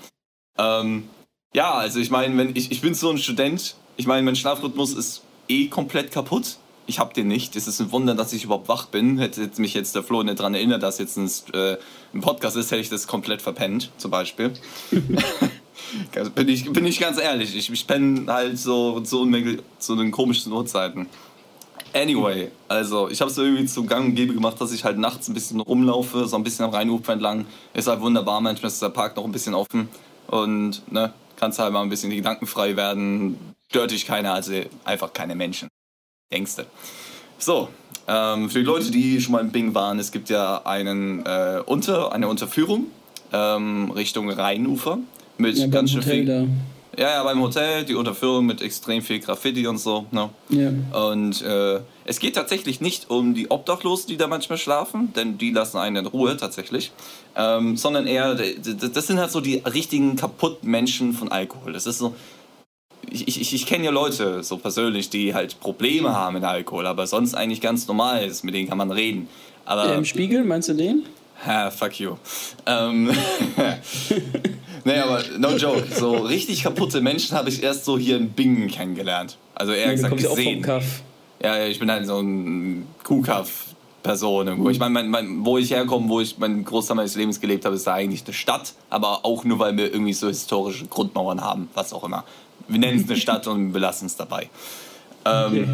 S3: Ähm, ja, also ich meine, wenn ich, ich bin so ein Student, ich meine, mein Schlafrhythmus ist eh komplett kaputt. Ich habe den nicht. Es ist ein Wunder, dass ich überhaupt wach bin. Hätte mich jetzt der Flo nicht daran erinnert, dass jetzt ein, äh, ein Podcast ist, hätte ich das komplett verpennt, zum Beispiel. bin, ich, bin ich ganz ehrlich. Ich, ich penne halt so zu, zu den komischen Uhrzeiten. Anyway, also ich habe es irgendwie zum Gang und Gäbe gemacht, dass ich halt nachts ein bisschen rumlaufe, so ein bisschen am Rheinufer entlang. Ist halt wunderbar, manchmal ist der Park noch ein bisschen offen und ne, kannst halt mal ein bisschen die Gedanken frei werden. Stört dich keiner, also einfach keine Menschen. Denkste. So, ähm, für die Leute, die schon mal in Bing waren, es gibt ja einen, äh, Unter, eine Unterführung ähm, Richtung Rheinufer mit
S1: Ja,
S3: ganz schön viel.
S1: da.
S3: Ja, ja, beim Hotel, die Unterführung mit extrem viel Graffiti und so. Ne?
S1: Ja.
S3: Und äh, es geht tatsächlich nicht um die Obdachlosen, die da manchmal schlafen, denn die lassen einen in Ruhe tatsächlich, ähm, sondern eher, das sind halt so die richtigen kaputten Menschen von Alkohol. Das ist so, ich, ich, ich kenne ja Leute so persönlich, die halt Probleme haben mit Alkohol, aber sonst eigentlich ganz normal ist, mit denen kann man reden. Aber
S1: Der im Spiegel, meinst du den?
S3: Ha, fuck you. Ähm, nee, aber no joke. So richtig kaputte Menschen habe ich erst so hier in Bingen kennengelernt. Also eher
S1: Ja,
S3: gesagt gesehen. Ja, ja, ich bin halt so ein Kuhkaff-Person irgendwo. Ich meine, mein, mein, wo ich herkomme, wo ich meinen Großteil meines Lebens gelebt habe, ist da eigentlich eine Stadt, aber auch nur, weil wir irgendwie so historische Grundmauern haben, was auch immer. Wir nennen es eine Stadt und belassen es dabei. Ähm,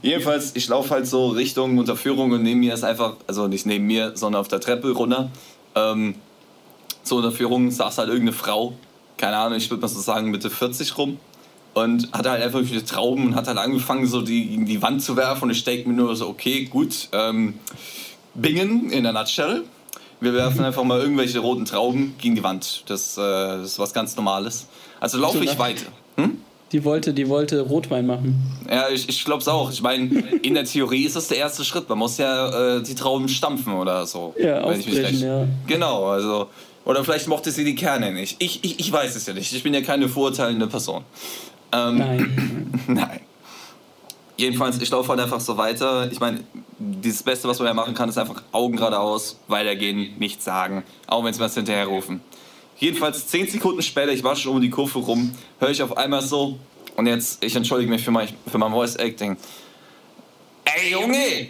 S3: Jedenfalls, ich laufe halt so Richtung Unterführung und neben mir ist einfach, also nicht neben mir, sondern auf der Treppe runter. Ähm, zur Unterführung saß halt irgendeine Frau, keine Ahnung, ich würde mal so sagen Mitte 40 rum. Und hatte halt einfach viele Trauben und hat halt angefangen, so die gegen die Wand zu werfen. Und ich denke mir nur so, okay, gut, ähm, Bingen in der Nutshell. Wir werfen einfach mal irgendwelche roten Trauben gegen die Wand. Das, äh, das ist was ganz Normales. Also laufe ich weiter. Hm?
S1: Die wollte, die wollte Rotwein machen.
S3: Ja, ich, ich glaube es auch. Ich meine, in der Theorie ist das der erste Schritt. Man muss ja äh, die Trauben stampfen oder so.
S1: Ja,
S3: wenn ich mich recht-
S1: ja.
S3: Genau, also. Oder vielleicht mochte sie die Kerne nicht. Ich, ich, ich weiß es ja nicht. Ich bin ja keine verurteilende Person. Ähm,
S1: Nein.
S3: Nein. Jedenfalls, ich laufe halt einfach so weiter. Ich meine, das Beste, was man ja machen kann, ist einfach Augen geradeaus, weitergehen, nichts sagen. Auch wenn sie was hinterher rufen. Jedenfalls, zehn Sekunden später, ich war schon um die Kurve rum, höre ich auf einmal so, und jetzt, ich entschuldige mich für mein, für mein Voice Acting. Ey Junge,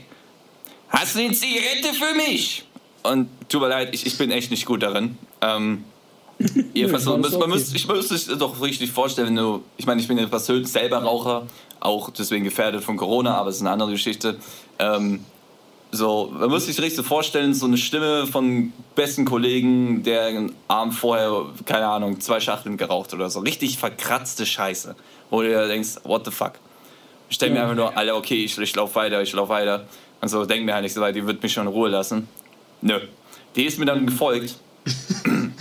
S3: hast du eine Zigarette für mich? Und tut mir leid, ich, ich bin echt nicht gut darin. Ähm, Jedenfalls,
S1: Nö,
S3: man,
S1: okay.
S3: muss, ich muss sich doch richtig vorstellen, wenn du, ich meine, ich bin ja persönlich selber Raucher, auch deswegen gefährdet von Corona, aber es ist eine andere Geschichte. Ähm, so, man muss sich richtig vorstellen, so eine Stimme von besten Kollegen, der einen Abend vorher, keine Ahnung, zwei Schachteln geraucht oder so. Richtig verkratzte Scheiße. Wo du dir denkst, what the fuck? Ich denke mir einfach nur, Alter, okay, ich, ich laufe weiter, ich laufe weiter. Und so, denk mir halt nicht so weit, die wird mich schon in Ruhe lassen. Nö. Die ist mir dann gefolgt.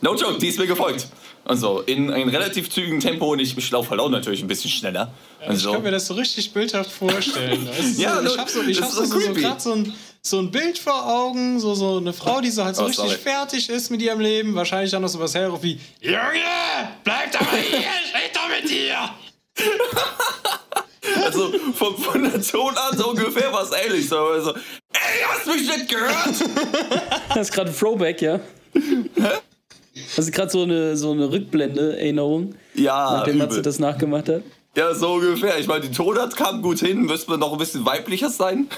S3: No joke, die ist mir gefolgt. Und so, in einem relativ zügigen Tempo und ich, ich laufe halt auch natürlich ein bisschen schneller.
S2: Ja, ich
S3: so.
S2: kann mir das so richtig bildhaft vorstellen. ja, so, ich habe so, ich hab so, so, so gerade so ein, so ein Bild vor Augen, so, so eine Frau, die so halt so oh, richtig sorry. fertig ist mit ihrem Leben. Wahrscheinlich dann noch so was herruft wie: Junge, bleib doch mal hier, ich red doch mit dir!
S3: Also von, von der Tonart so ungefähr was ähnlich. So, also, ey, hast du mich nicht gehört?
S1: Das ist gerade ein Throwback, ja. Hä? Das ist gerade so eine, so eine Rückblende-Erinnerung.
S3: Ja,
S1: Nachdem Matze das nachgemacht hat.
S3: Ja, so ungefähr. Ich meine, die Tonart kam gut hin, müsste man noch ein bisschen weiblicher sein,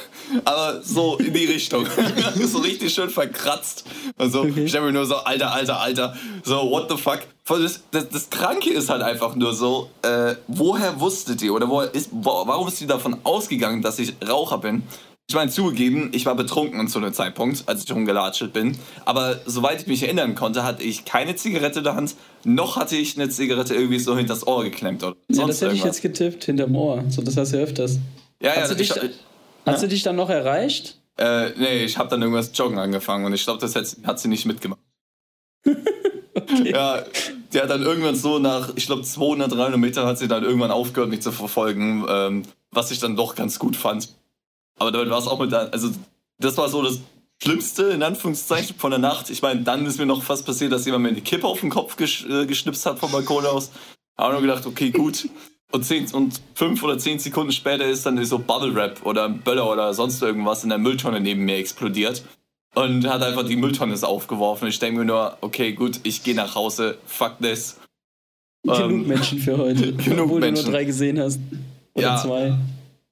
S3: aber so in die Richtung. so richtig schön verkratzt. Also, okay. ich stelle mir nur so, Alter, Alter, Alter, so, what the fuck. Das, das, das Kranke ist halt einfach nur so, äh, woher wusstet ihr oder wo ist, warum ist ihr davon ausgegangen, dass ich Raucher bin? Ich meine, zugegeben, ich war betrunken zu einem Zeitpunkt, als ich rumgelatscht bin. Aber soweit ich mich erinnern konnte, hatte ich keine Zigarette in der Hand, noch hatte ich eine Zigarette irgendwie so hinters Ohr geklemmt. Oder
S1: ja, das hätte irgendwas. ich jetzt getippt, hinterm Ohr. So, das hast du ja öfters.
S3: Ja,
S1: hast
S3: ja,
S1: du dich, ich, Hast du dich dann noch erreicht?
S3: Äh, nee, ich habe dann irgendwas joggen angefangen und ich glaube, das hat, hat, sie nicht mitgemacht. okay. Ja, die hat dann irgendwann so nach, ich glaube, 200, 300 Metern hat sie dann irgendwann aufgehört, mich zu verfolgen, ähm, was ich dann doch ganz gut fand. Aber damit war es auch mit der, also das war so das Schlimmste, in Anführungszeichen, von der Nacht. Ich meine, dann ist mir noch fast passiert, dass jemand mir eine Kippe auf den Kopf gesch äh, geschnipst hat vom Balkon aus. Habe nur gedacht, okay, gut. Und, zehn, und fünf oder zehn Sekunden später ist dann so Bubble Wrap oder ein Böller oder sonst irgendwas in der Mülltonne neben mir explodiert. Und hat einfach die Mülltonne aufgeworfen. Ich denke mir nur, okay, gut, ich gehe nach Hause, fuck this.
S1: Genug ähm, Menschen für heute.
S3: genug obwohl Menschen.
S1: du nur drei gesehen hast. Oder ja, zwei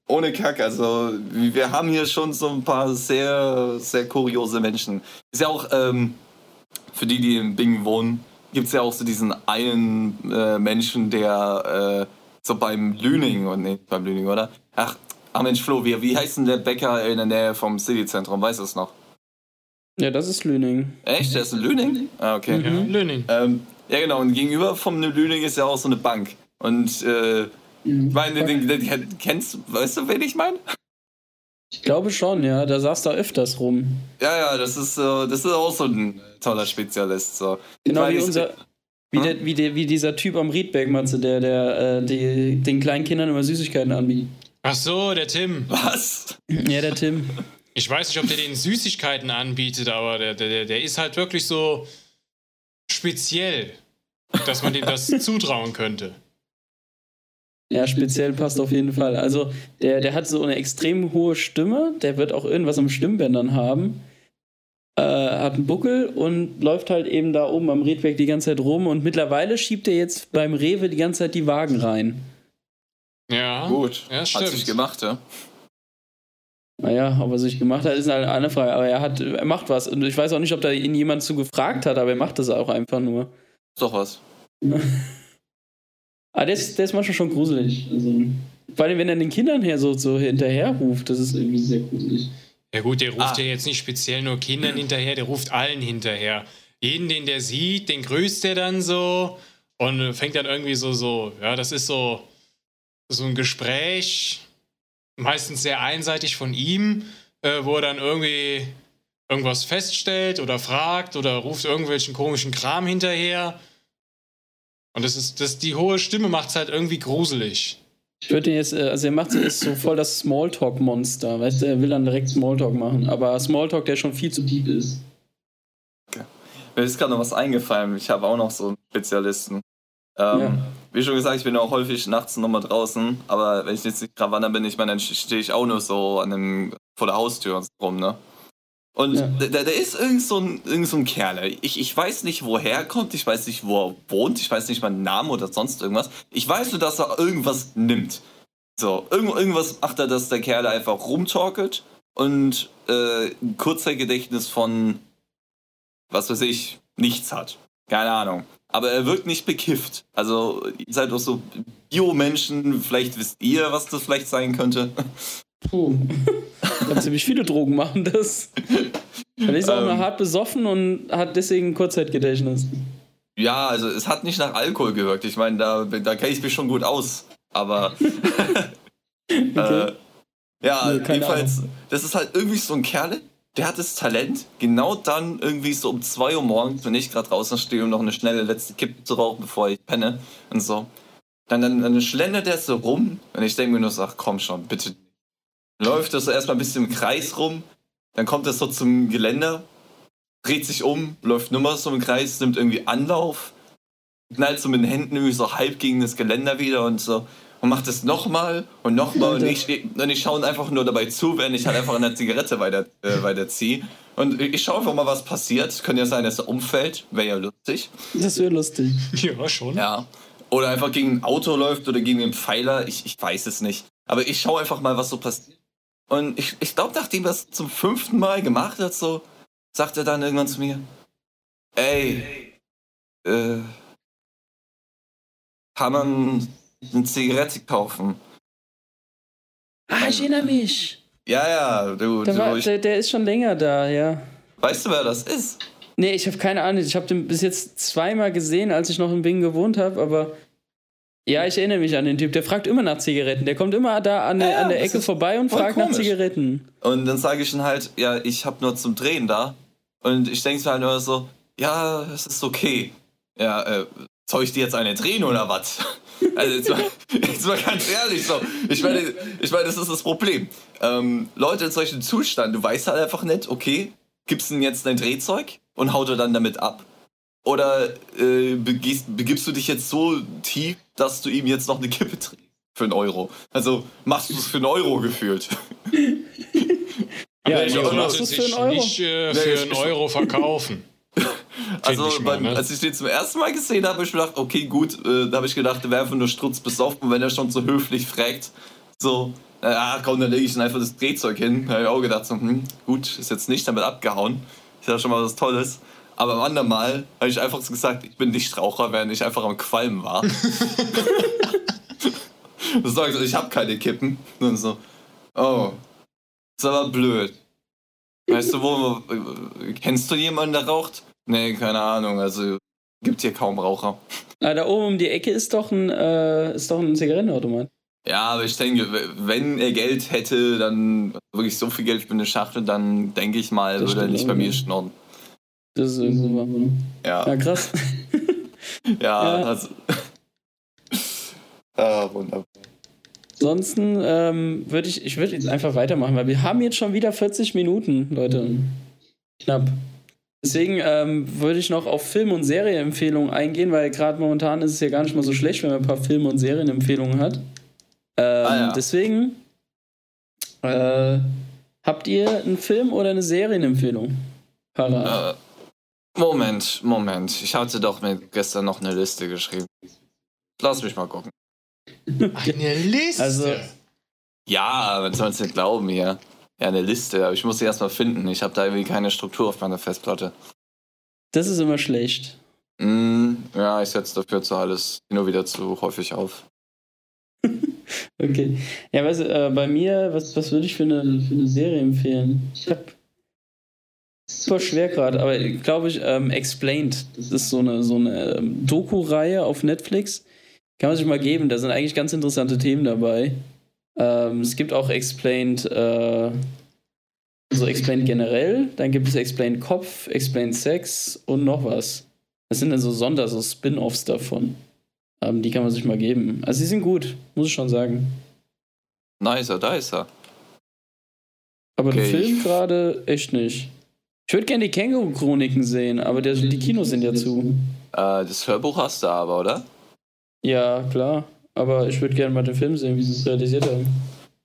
S3: ohne Kack, also wir haben hier schon so ein paar sehr, sehr kuriose Menschen. Ist ja auch, ähm, für die, die in Bingen wohnen, gibt es ja auch so diesen einen äh, Menschen, der äh, so beim Lüning, und nee, beim Lüning, oder? Ach, ach Mensch, Flo, wie, wie heißt denn der Bäcker in der Nähe vom Cityzentrum? Weißt du es noch?
S1: Ja, das ist Lüning.
S3: Echt? Der ist Lüning? Ah, okay.
S2: Ja, Lüning.
S3: Ähm, ja, genau, und gegenüber vom Lüning ist ja auch so eine Bank. Und äh, ich meine, den, den, den, kennst weißt du, wen ich meine?
S1: Ich glaube schon, ja. Da saß da öfters rum.
S3: Ja, ja, das ist, das ist auch so ein toller Spezialist. So.
S1: Genau meine, wie unser. Wie, hm? der, wie, der, wie dieser Typ am Riedberg, Matze, der, der äh, die, den kleinen Kindern immer Süßigkeiten anbietet.
S2: Ach so, der Tim.
S3: Was?
S1: Ja, der Tim.
S2: Ich weiß nicht, ob der den Süßigkeiten anbietet, aber der, der, der ist halt wirklich so speziell, dass man dem das zutrauen könnte.
S1: Ja, speziell passt auf jeden Fall. Also, der, der hat so eine extrem hohe Stimme, der wird auch irgendwas am Stimmbändern haben. Äh, hat einen Buckel und läuft halt eben da oben am Redweg die ganze Zeit rum und mittlerweile schiebt er jetzt beim Rewe die ganze Zeit die Wagen rein.
S2: Ja,
S3: gut.
S2: Ja, stimmt.
S3: Hat sich gemacht, ja.
S1: Naja, ob er sich gemacht hat, ist halt eine Frage. Aber er hat, er macht was. Und ich weiß auch nicht, ob da ihn jemand zu gefragt hat, aber er macht das auch einfach nur.
S3: Ist doch was.
S1: Ah, der ist, der ist manchmal schon gruselig. Also, vor allem, wenn er den Kindern her so, so hinterher ruft, das ist irgendwie sehr gruselig.
S2: Ja gut, der ruft ah. ja jetzt nicht speziell nur Kindern hinterher, der ruft allen hinterher. Jeden, den der sieht, den grüßt er dann so und fängt dann irgendwie so, so, ja, das ist so, so ein Gespräch, meistens sehr einseitig von ihm, äh, wo er dann irgendwie irgendwas feststellt oder fragt oder ruft irgendwelchen komischen Kram hinterher. Und das ist, das, die hohe Stimme macht es halt irgendwie gruselig.
S1: Ich würde jetzt, äh, also er macht ist so voll das Smalltalk-Monster, weißt du, er will dann direkt Smalltalk machen, aber Smalltalk, der schon viel zu deep ist.
S3: Okay. Mir ist gerade noch was eingefallen, ich habe auch noch so einen Spezialisten. Ähm, ja. Wie schon gesagt, ich bin auch häufig nachts nochmal draußen, aber wenn ich jetzt nicht gerade wandern bin, ich meine, dann stehe ich auch nur so an dem, vor der Haustür und so rum, ne? Und ja. da, da, ist irgend so ein, irgend so ein Kerl. Ich, ich weiß nicht, woher er kommt, ich weiß nicht, wo er wohnt, ich weiß nicht mal den Namen oder sonst irgendwas. Ich weiß nur, dass er irgendwas nimmt. So, irgend, irgendwas macht er, dass der Kerl einfach rumtorkelt und äh, ein Kurzzeitgedächtnis von, was weiß ich, nichts hat. Keine Ahnung. Aber er wirkt nicht bekifft. Also, ihr seid doch so Bio-Menschen, vielleicht wisst ihr, was das vielleicht sein könnte.
S1: Puh. ziemlich viele Drogen machen das. Dann ist auch ähm, nur hart besoffen und hat deswegen Kurzzeitgedächtnis.
S3: Ja, also es hat nicht nach Alkohol gewirkt. Ich meine, da, da kenne ich mich schon gut aus. Aber. okay. äh, ja, nee, jedenfalls, Ahnung. das ist halt irgendwie so ein Kerl, der hat das Talent, genau dann irgendwie so um 2 Uhr morgens, wenn ich gerade draußen stehe, um noch eine schnelle letzte Kippe zu rauchen, bevor ich penne und so. Dann, dann, dann schlendert er so rum und ich denke mir nur so, ach komm schon, bitte. Läuft so erstmal ein bisschen im Kreis rum, dann kommt er so zum Geländer, dreht sich um, läuft nur mal so im Kreis, nimmt irgendwie Anlauf, knallt so mit den Händen irgendwie so halb gegen das Geländer wieder und so und macht es nochmal und nochmal und ich, und ich schaue einfach nur dabei zu, wenn ich halt einfach eine Zigarette weiter, äh, weiterziehe. Und ich schaue einfach mal, was passiert. Könnte ja sein, dass er umfällt. Wäre ja lustig.
S1: Das wäre lustig.
S2: Ja, schon.
S3: Ja. Oder einfach gegen ein Auto läuft oder gegen einen Pfeiler. Ich, ich weiß es nicht. Aber ich schaue einfach mal, was so passiert. Und ich, ich glaube, nachdem er es zum fünften Mal gemacht hat, so, sagt er dann irgendwann zu mir, ey, äh, kann man eine Zigarette kaufen?
S1: Ah, ich erinnere mich.
S3: Ja, ja, du,
S1: Der, war,
S3: ich,
S1: der, der ist schon länger da, ja.
S3: weißt du, wer das ist?
S1: Nee, ich habe keine Ahnung. Ich habe den bis jetzt zweimal gesehen, als ich noch in Bingen gewohnt habe, aber ja, ich erinnere mich an den Typ. Der fragt immer nach Zigaretten. Der kommt immer da an, der-
S3: Ja,
S1: an der Ecke vorbei und fragt nach
S3: komisch.
S1: Zigaretten.
S3: Und dann sage ich ihm halt, ja, ich habe nur zum Drehen da. Und ich denke mir halt nur so, ja, es ist okay. Ja, äh, soll ich dir jetzt eine drehen oder was? Also jetzt mal, jetzt mal ganz ehrlich so. Ich meine, ich meine, das ist das Problem. Ähm, Leute in solchen Zustand, du weißt halt einfach nicht, okay, gibst du ihm jetzt dein Drehzeug und haut er dann damit ab? Oder äh, begehst, begibst du dich jetzt so tief, dass du ihm jetzt noch eine Kippe drehst für einen Euro? Also machst du es für einen Euro gefühlt?
S1: Ja,
S3: ich
S1: für
S2: sich
S1: ein Euro?
S2: nicht äh,
S3: Nee,
S2: für
S3: ich-
S2: einen Euro verkaufen.
S3: Also,
S2: ich mal,
S3: beim,
S2: ne?
S3: als ich den zum ersten Mal gesehen habe, habe ich mir gedacht, okay, gut, äh, da habe ich gedacht, der wäre einfach nur strutzbesoffen, und wenn er schon so höflich fragt, so, ja, komm, dann lege ich ihm einfach das Drehzeug hin. Da habe ich auch gedacht, so, hm, gut, ist jetzt nicht damit abgehauen. Ist ja schon mal was Tolles. Aber am anderen Mal habe ich einfach so gesagt, ich bin Nichtraucher, während ich einfach am Qualmen war. das sag ich so, ich habe keine Kippen. Und so, oh, ist aber blöd. Weißt du, wo, kennst du jemanden, der raucht? Nee, keine Ahnung, also gibt hier kaum Raucher.
S1: Ah, da oben um die Ecke ist doch ein, äh, ist doch ein Zigarettenautomat.
S3: Ja, aber ich denke, wenn er Geld hätte, dann wirklich so viel Geld für eine Schachtel, dann denke ich mal,
S1: Das
S3: würde er nicht bei mir schnorren.
S1: Das ist irgendwo wahr.
S3: Ja,
S1: Ja,
S3: ja,
S1: krass. Ja.
S3: also. ah, wunderbar.
S1: Ansonsten ähm, würde ich, ich würde jetzt einfach weitermachen, weil wir haben jetzt schon wieder 40 Minuten, Leute. Knapp. Deswegen ähm, würde ich noch auf Film- und Serienempfehlungen eingehen, weil gerade momentan ist es ja gar nicht mal so schlecht, wenn man ein paar Film- und Serienempfehlungen hat. Ähm,
S3: Ah, ja.
S1: Deswegen äh, habt ihr einen Film oder eine Serienempfehlung? Parat.
S3: Moment, Moment. Ich hatte doch mir gestern noch eine Liste geschrieben. Lass mich mal gucken.
S2: Eine Liste.
S1: Also-
S3: Ja, man soll es nicht glauben hier. Ja, eine Liste, aber ich muss sie erstmal finden. Ich habe da irgendwie keine Struktur auf meiner Festplatte.
S1: Das ist immer schlecht.
S3: Mm, ja, ich setze dafür zu alles nur wieder zu häufig auf.
S1: Okay. Ja, weißt du, äh, bei mir, was, was würde ich für eine, für eine Serie empfehlen? Ich hab. Super schwer gerade, aber glaube ich, ähm, Explained. Das ist so eine, so eine ähm, Doku-Reihe auf Netflix. Kann man sich mal geben. Da sind eigentlich ganz interessante Themen dabei. Ähm, es gibt auch Explained, äh, so Explained generell. Dann gibt es Explained Kopf, Explained Sex und noch was. Das sind dann so Sonder, so Spin-Offs davon. Ähm, die kann man sich mal geben. Also, die sind gut, muss ich schon sagen.
S3: Nicer, da ist er.
S1: Aber
S3: Okay,
S1: den Film gerade echt nicht. Ich würde gerne die Känguru-Chroniken sehen, aber der, die Kinos sind ja zu.
S3: Äh, das Hörbuch hast du aber, oder?
S1: Ja, klar. Aber ich würde gerne mal den Film sehen, wie sie es realisiert haben.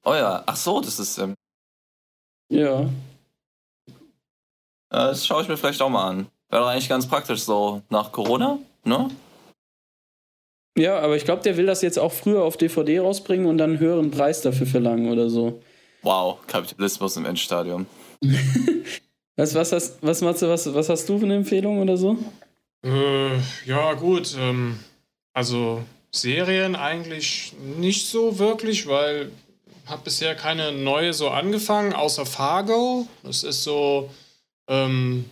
S3: Oh ja, ach so, das ist. Ähm,
S1: Ja.
S3: äh, das schaue ich mir vielleicht auch mal an. Wäre doch eigentlich ganz praktisch so nach Corona, ne?
S1: Ja, aber ich glaube, der will das jetzt auch früher auf DVD rausbringen und dann einen höheren Preis dafür verlangen oder so.
S3: Wow, Kapitalismus im Endstadium.
S1: Was, was, hast, was, Matze, was, was hast du für eine Empfehlung oder so?
S2: Äh, ja, gut. Ähm, also Serien eigentlich nicht so wirklich, weil habe bisher keine neue so angefangen, außer Fargo. Das ist so ähm,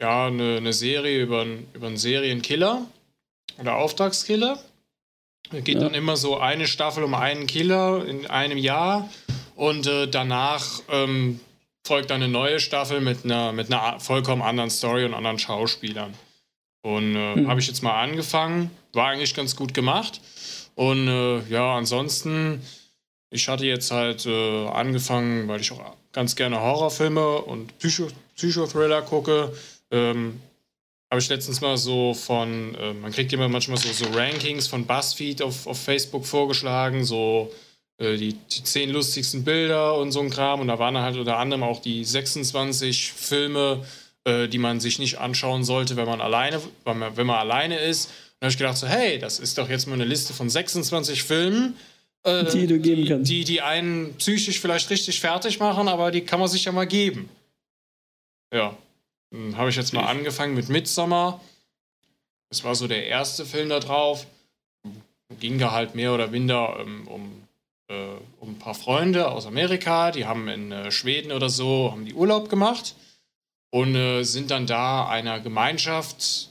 S2: ja eine, eine Serie über, einen- über einen Serienkiller oder Auftragskiller. Es geht
S1: Ja.
S2: dann immer so eine Staffel um einen Killer in einem Jahr und äh, danach ähm, folgt dann eine neue Staffel mit einer, mit einer vollkommen anderen Story und anderen Schauspielern. Und äh, mhm. habe ich jetzt mal angefangen. War eigentlich ganz gut gemacht. Und äh, ja, ansonsten, ich hatte jetzt halt äh, angefangen, weil ich auch ganz gerne Horrorfilme und Psycho Psychothriller gucke. Ähm, habe ich letztens mal so von, äh, man kriegt immer manchmal so, so Rankings von BuzzFeed auf, auf Facebook vorgeschlagen, so die, die zehn lustigsten Bilder und so ein Kram. Und da waren halt unter anderem auch die 26 Filme, äh, die man sich nicht anschauen sollte, wenn man alleine, wenn man, wenn man alleine ist. Und da habe ich gedacht, so, hey, das ist doch jetzt mal eine Liste von 26 Filmen. Äh, die du geben kannst. Die, die einen psychisch vielleicht richtig fertig machen, aber die kann man sich ja mal geben. Ja. Dann habe ich jetzt mal angefangen mit Midsommar. Das war so der erste Film da drauf. Ging da halt mehr oder minder ähm, um, äh, um ein paar Freunde aus Amerika. Die haben in äh, Schweden oder so haben die Urlaub gemacht und äh, sind dann da einer Gemeinschaft,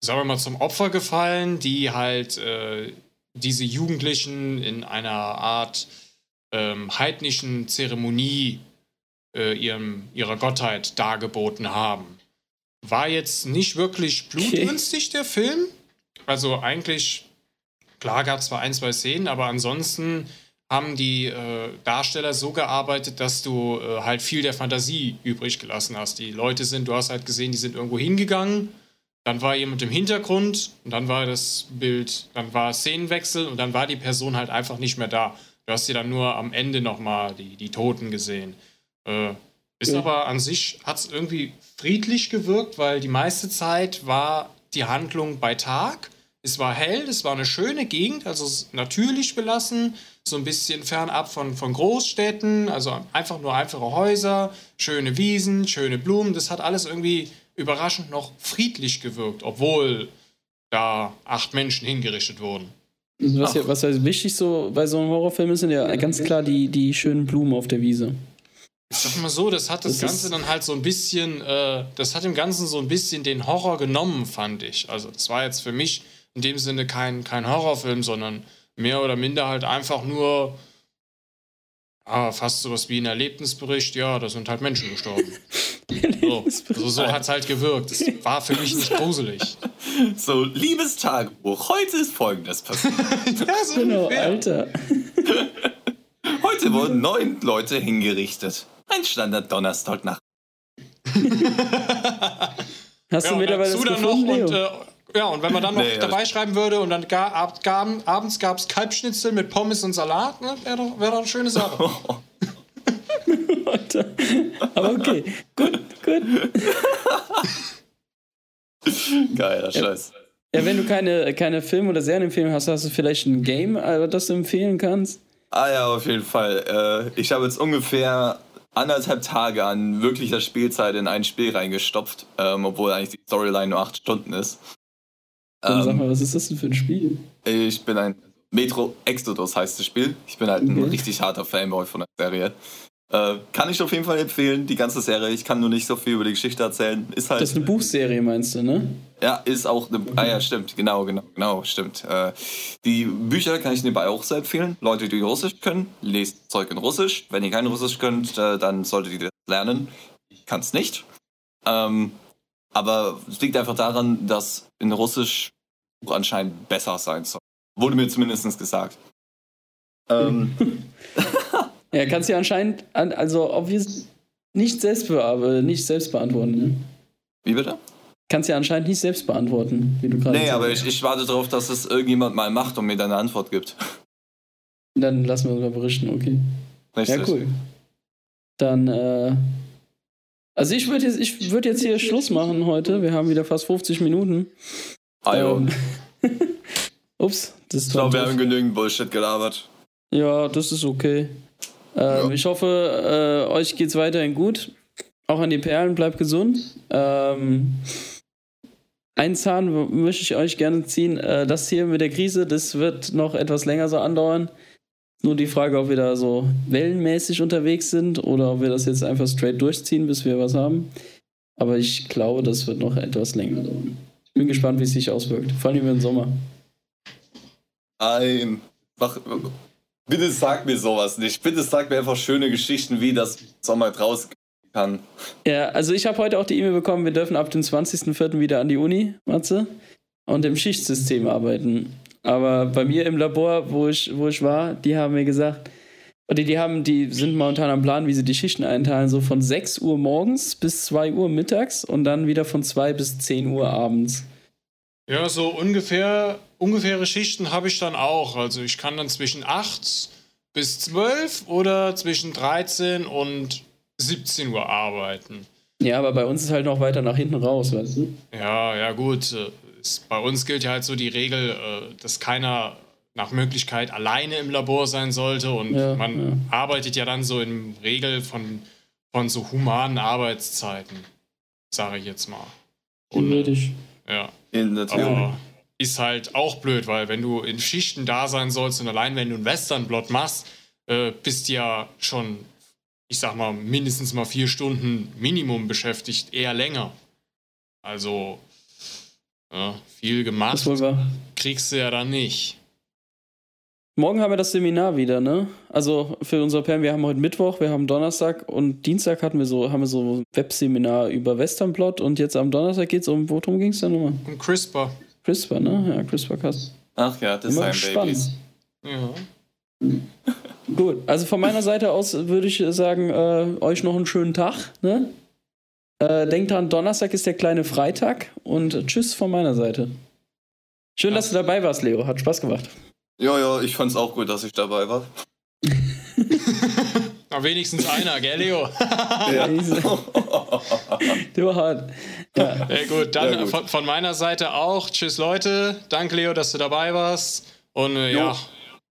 S2: sagen wir mal, zum Opfer gefallen, die halt äh, diese Jugendlichen in einer Art ähm, heidnischen Zeremonie äh, ihrem, ihrer Gottheit dargeboten haben. War jetzt nicht wirklich blutrünstig, okay. der Film. Also eigentlich, klar gab es zwar ein, zwei Szenen, aber ansonsten haben die äh, Darsteller so gearbeitet, dass du äh, halt viel der Fantasie übrig gelassen hast. Die Leute sind, du hast halt gesehen, die sind irgendwo hingegangen, dann war jemand im Hintergrund und dann war das Bild, dann war Szenenwechsel und dann war die Person halt einfach nicht mehr da. Du hast sie dann nur am Ende nochmal die, die Toten gesehen. Äh, ist ja. aber an sich, hat es irgendwie friedlich gewirkt, weil die meiste Zeit war die Handlung bei Tag. Es war hell, es war eine schöne Gegend, also natürlich belassen, so ein bisschen fernab von, von Großstädten, also einfach nur einfache Häuser, schöne Wiesen, schöne Blumen. Das hat alles irgendwie überraschend noch friedlich gewirkt, obwohl da acht Menschen hingerichtet wurden.
S1: Was, ja, was ja wichtig so bei so einem Horrorfilm ist, sind ja ganz klar die, die schönen Blumen auf der Wiese.
S2: Ich sag mal so, das hat das, das Ganze dann halt so ein bisschen, äh, das hat dem Ganzen so ein bisschen den Horror genommen, fand ich. Also das war jetzt für mich in dem Sinne kein, kein Horrorfilm, sondern mehr oder minder halt einfach nur ah, fast sowas wie ein Erlebnisbericht. Ja, da sind halt Menschen gestorben. So, so, so hat es halt gewirkt. Es war für mich nicht gruselig.
S3: So, liebes Tagebuch, heute ist folgendes passiert. ja,
S1: so genau, ungefähr. Alter.
S3: Heute wurden neun Leute hingerichtet. Ein Standard Donnerstag nach.
S1: Hast ja, du mittlerweile das gefunden, noch und, äh,
S2: ja, und wenn man dann noch nee, dabei schreiben würde und dann gar, ab, gar, abends gab es Kalbschnitzel mit Pommes und Salat, ne, wäre doch, wär doch eine schöne Sache.
S1: Aber okay, gut, gut.
S3: Geiler Scheiß.
S1: Ja, wenn du keine, keine Film- oder Serienempfehlung hast, hast du vielleicht ein Game, äh, das du empfehlen kannst?
S3: Ah ja, auf jeden Fall. Äh, ich habe jetzt ungefähr anderthalb Tage an wirklicher Spielzeit in ein Spiel reingestopft, ähm, obwohl eigentlich die Storyline nur acht Stunden ist.
S1: Dann ähm, sag mal, was ist das denn für ein Spiel?
S3: Ich bin ein Metro Exodus heißt das Spiel. Ich bin halt okay. ein richtig harter Fanboy von der Serie. Äh, kann ich auf jeden Fall empfehlen, die ganze Serie. Ich kann nur nicht so viel über die Geschichte erzählen. Ist halt,
S1: das ist eine Buchserie, meinst du, ne?
S3: Ja, ist auch eine. Ah ja, stimmt, genau, genau, genau, stimmt. Äh, die Bücher kann ich nebenbei auch sehr empfehlen. Leute, die Russisch können, lest Zeug in Russisch. Wenn ihr kein Russisch könnt, äh, dann solltet ihr das lernen. Ich kann es nicht. Ähm, aber es liegt einfach daran, dass in Russisch anscheinend besser sein soll. Wurde mir zumindest gesagt. Ähm.
S1: Ja, kannst du ja anscheinend, also obvious, nicht selbst, nicht selbst beantworten. Ne?
S3: Wie bitte?
S1: Kannst ja anscheinend nicht selbst beantworten, wie du
S3: gerade Nee, aber ich, ich warte darauf, dass es irgendjemand mal macht und mir dann eine Antwort gibt.
S1: Dann lassen wir uns mal berichten, okay. Richtig. Ja, cool. Dann, äh, also ich würde jetzt, ich würd jetzt hier Schluss machen heute. Wir haben wieder fast 50 Minuten.
S3: Ah, ähm,
S1: Ups,
S3: das ist Ich glaube, wir haben genügend Bullshit gelabert.
S1: Ja, das ist okay. Ähm, ja. Ich hoffe, äh, euch geht's weiterhin gut. Auch an die Perlen, bleibt gesund. Ähm, ein Zahn möchte ich euch gerne ziehen. Äh, das hier mit der Krise, das wird noch etwas länger so andauern. Nur die Frage, ob wir da so wellenmäßig unterwegs sind oder ob wir das jetzt einfach straight durchziehen, bis wir was haben. Aber ich glaube, das wird noch etwas länger dauern. Ich bin gespannt, wie es sich auswirkt. Vor allem im Sommer.
S3: Ein. Mach, bitte sag mir sowas nicht. Bitte sag mir einfach schöne Geschichten, wie das Sommer draus kann.
S1: Ja, also ich habe heute auch die E-Mail bekommen, wir dürfen ab dem 20.04. wieder an die Uni, Matze, und im Schichtsystem arbeiten. Aber bei mir im Labor, wo ich, wo ich war, die haben mir gesagt, oder die haben, die sind momentan am Plan, wie sie die Schichten einteilen, so von 6 Uhr morgens bis 2 Uhr mittags und dann wieder von 2 bis 10 Uhr abends.
S2: Ja, so ungefähr, ungefähre Schichten habe ich dann auch. Also ich kann dann zwischen 8 bis 12 oder zwischen 13 und 17 Uhr arbeiten.
S1: Ja, aber bei uns ist halt noch weiter nach hinten raus, weißt du?
S2: Ja, ja, gut. Bei uns gilt ja halt so die Regel, äh, dass keiner nach Möglichkeit alleine im Labor sein sollte und ja, man ja. arbeitet ja dann so in Regel von, von so humanen Arbeitszeiten, sage ich jetzt mal.
S1: Unnötig.
S2: Ja. In der Theorie. ist halt auch blöd, weil wenn du in Schichten da sein sollst und allein wenn du einen Westernblot machst, äh, bist ja schon, ich sag mal, mindestens mal vier Stunden Minimum beschäftigt, eher länger. Also ja, viel gemacht kriegst du ja dann nicht.
S1: Morgen haben wir das Seminar wieder, ne? Also für unser Perm, wir haben heute Mittwoch, wir haben Donnerstag und Dienstag hatten wir so, haben wir so ein Webseminar über Westernplot und jetzt am Donnerstag geht es um, worum ging es denn nochmal?
S2: Um CRISPR.
S1: CRISPR, ne? Ja, CRISPR-Cas.
S3: Ach ja, das Immer
S1: ist ein Ja. Gut, also von meiner Seite aus würde ich sagen, äh, euch noch einen schönen Tag, ne? Äh, denkt dran, Donnerstag ist der kleine Freitag und tschüss von meiner Seite. Schön, ja. dass du dabei warst, Leo. Hat Spaß gemacht.
S3: Ja, ja, ich fand's auch gut, dass ich dabei war.
S2: Aber wenigstens einer, gell, Leo? ja.
S1: du hart.
S2: Ja. ja gut, dann ja, gut. Von, von, meiner Seite auch. Tschüss, Leute. Danke, Leo, dass du dabei warst. Und äh, ja,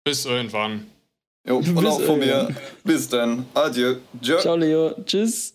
S2: bis irgendwann.
S3: Jo, und bis auch von mir. Bis dann. Adieu.
S1: Ciao, Leo. Tschüss.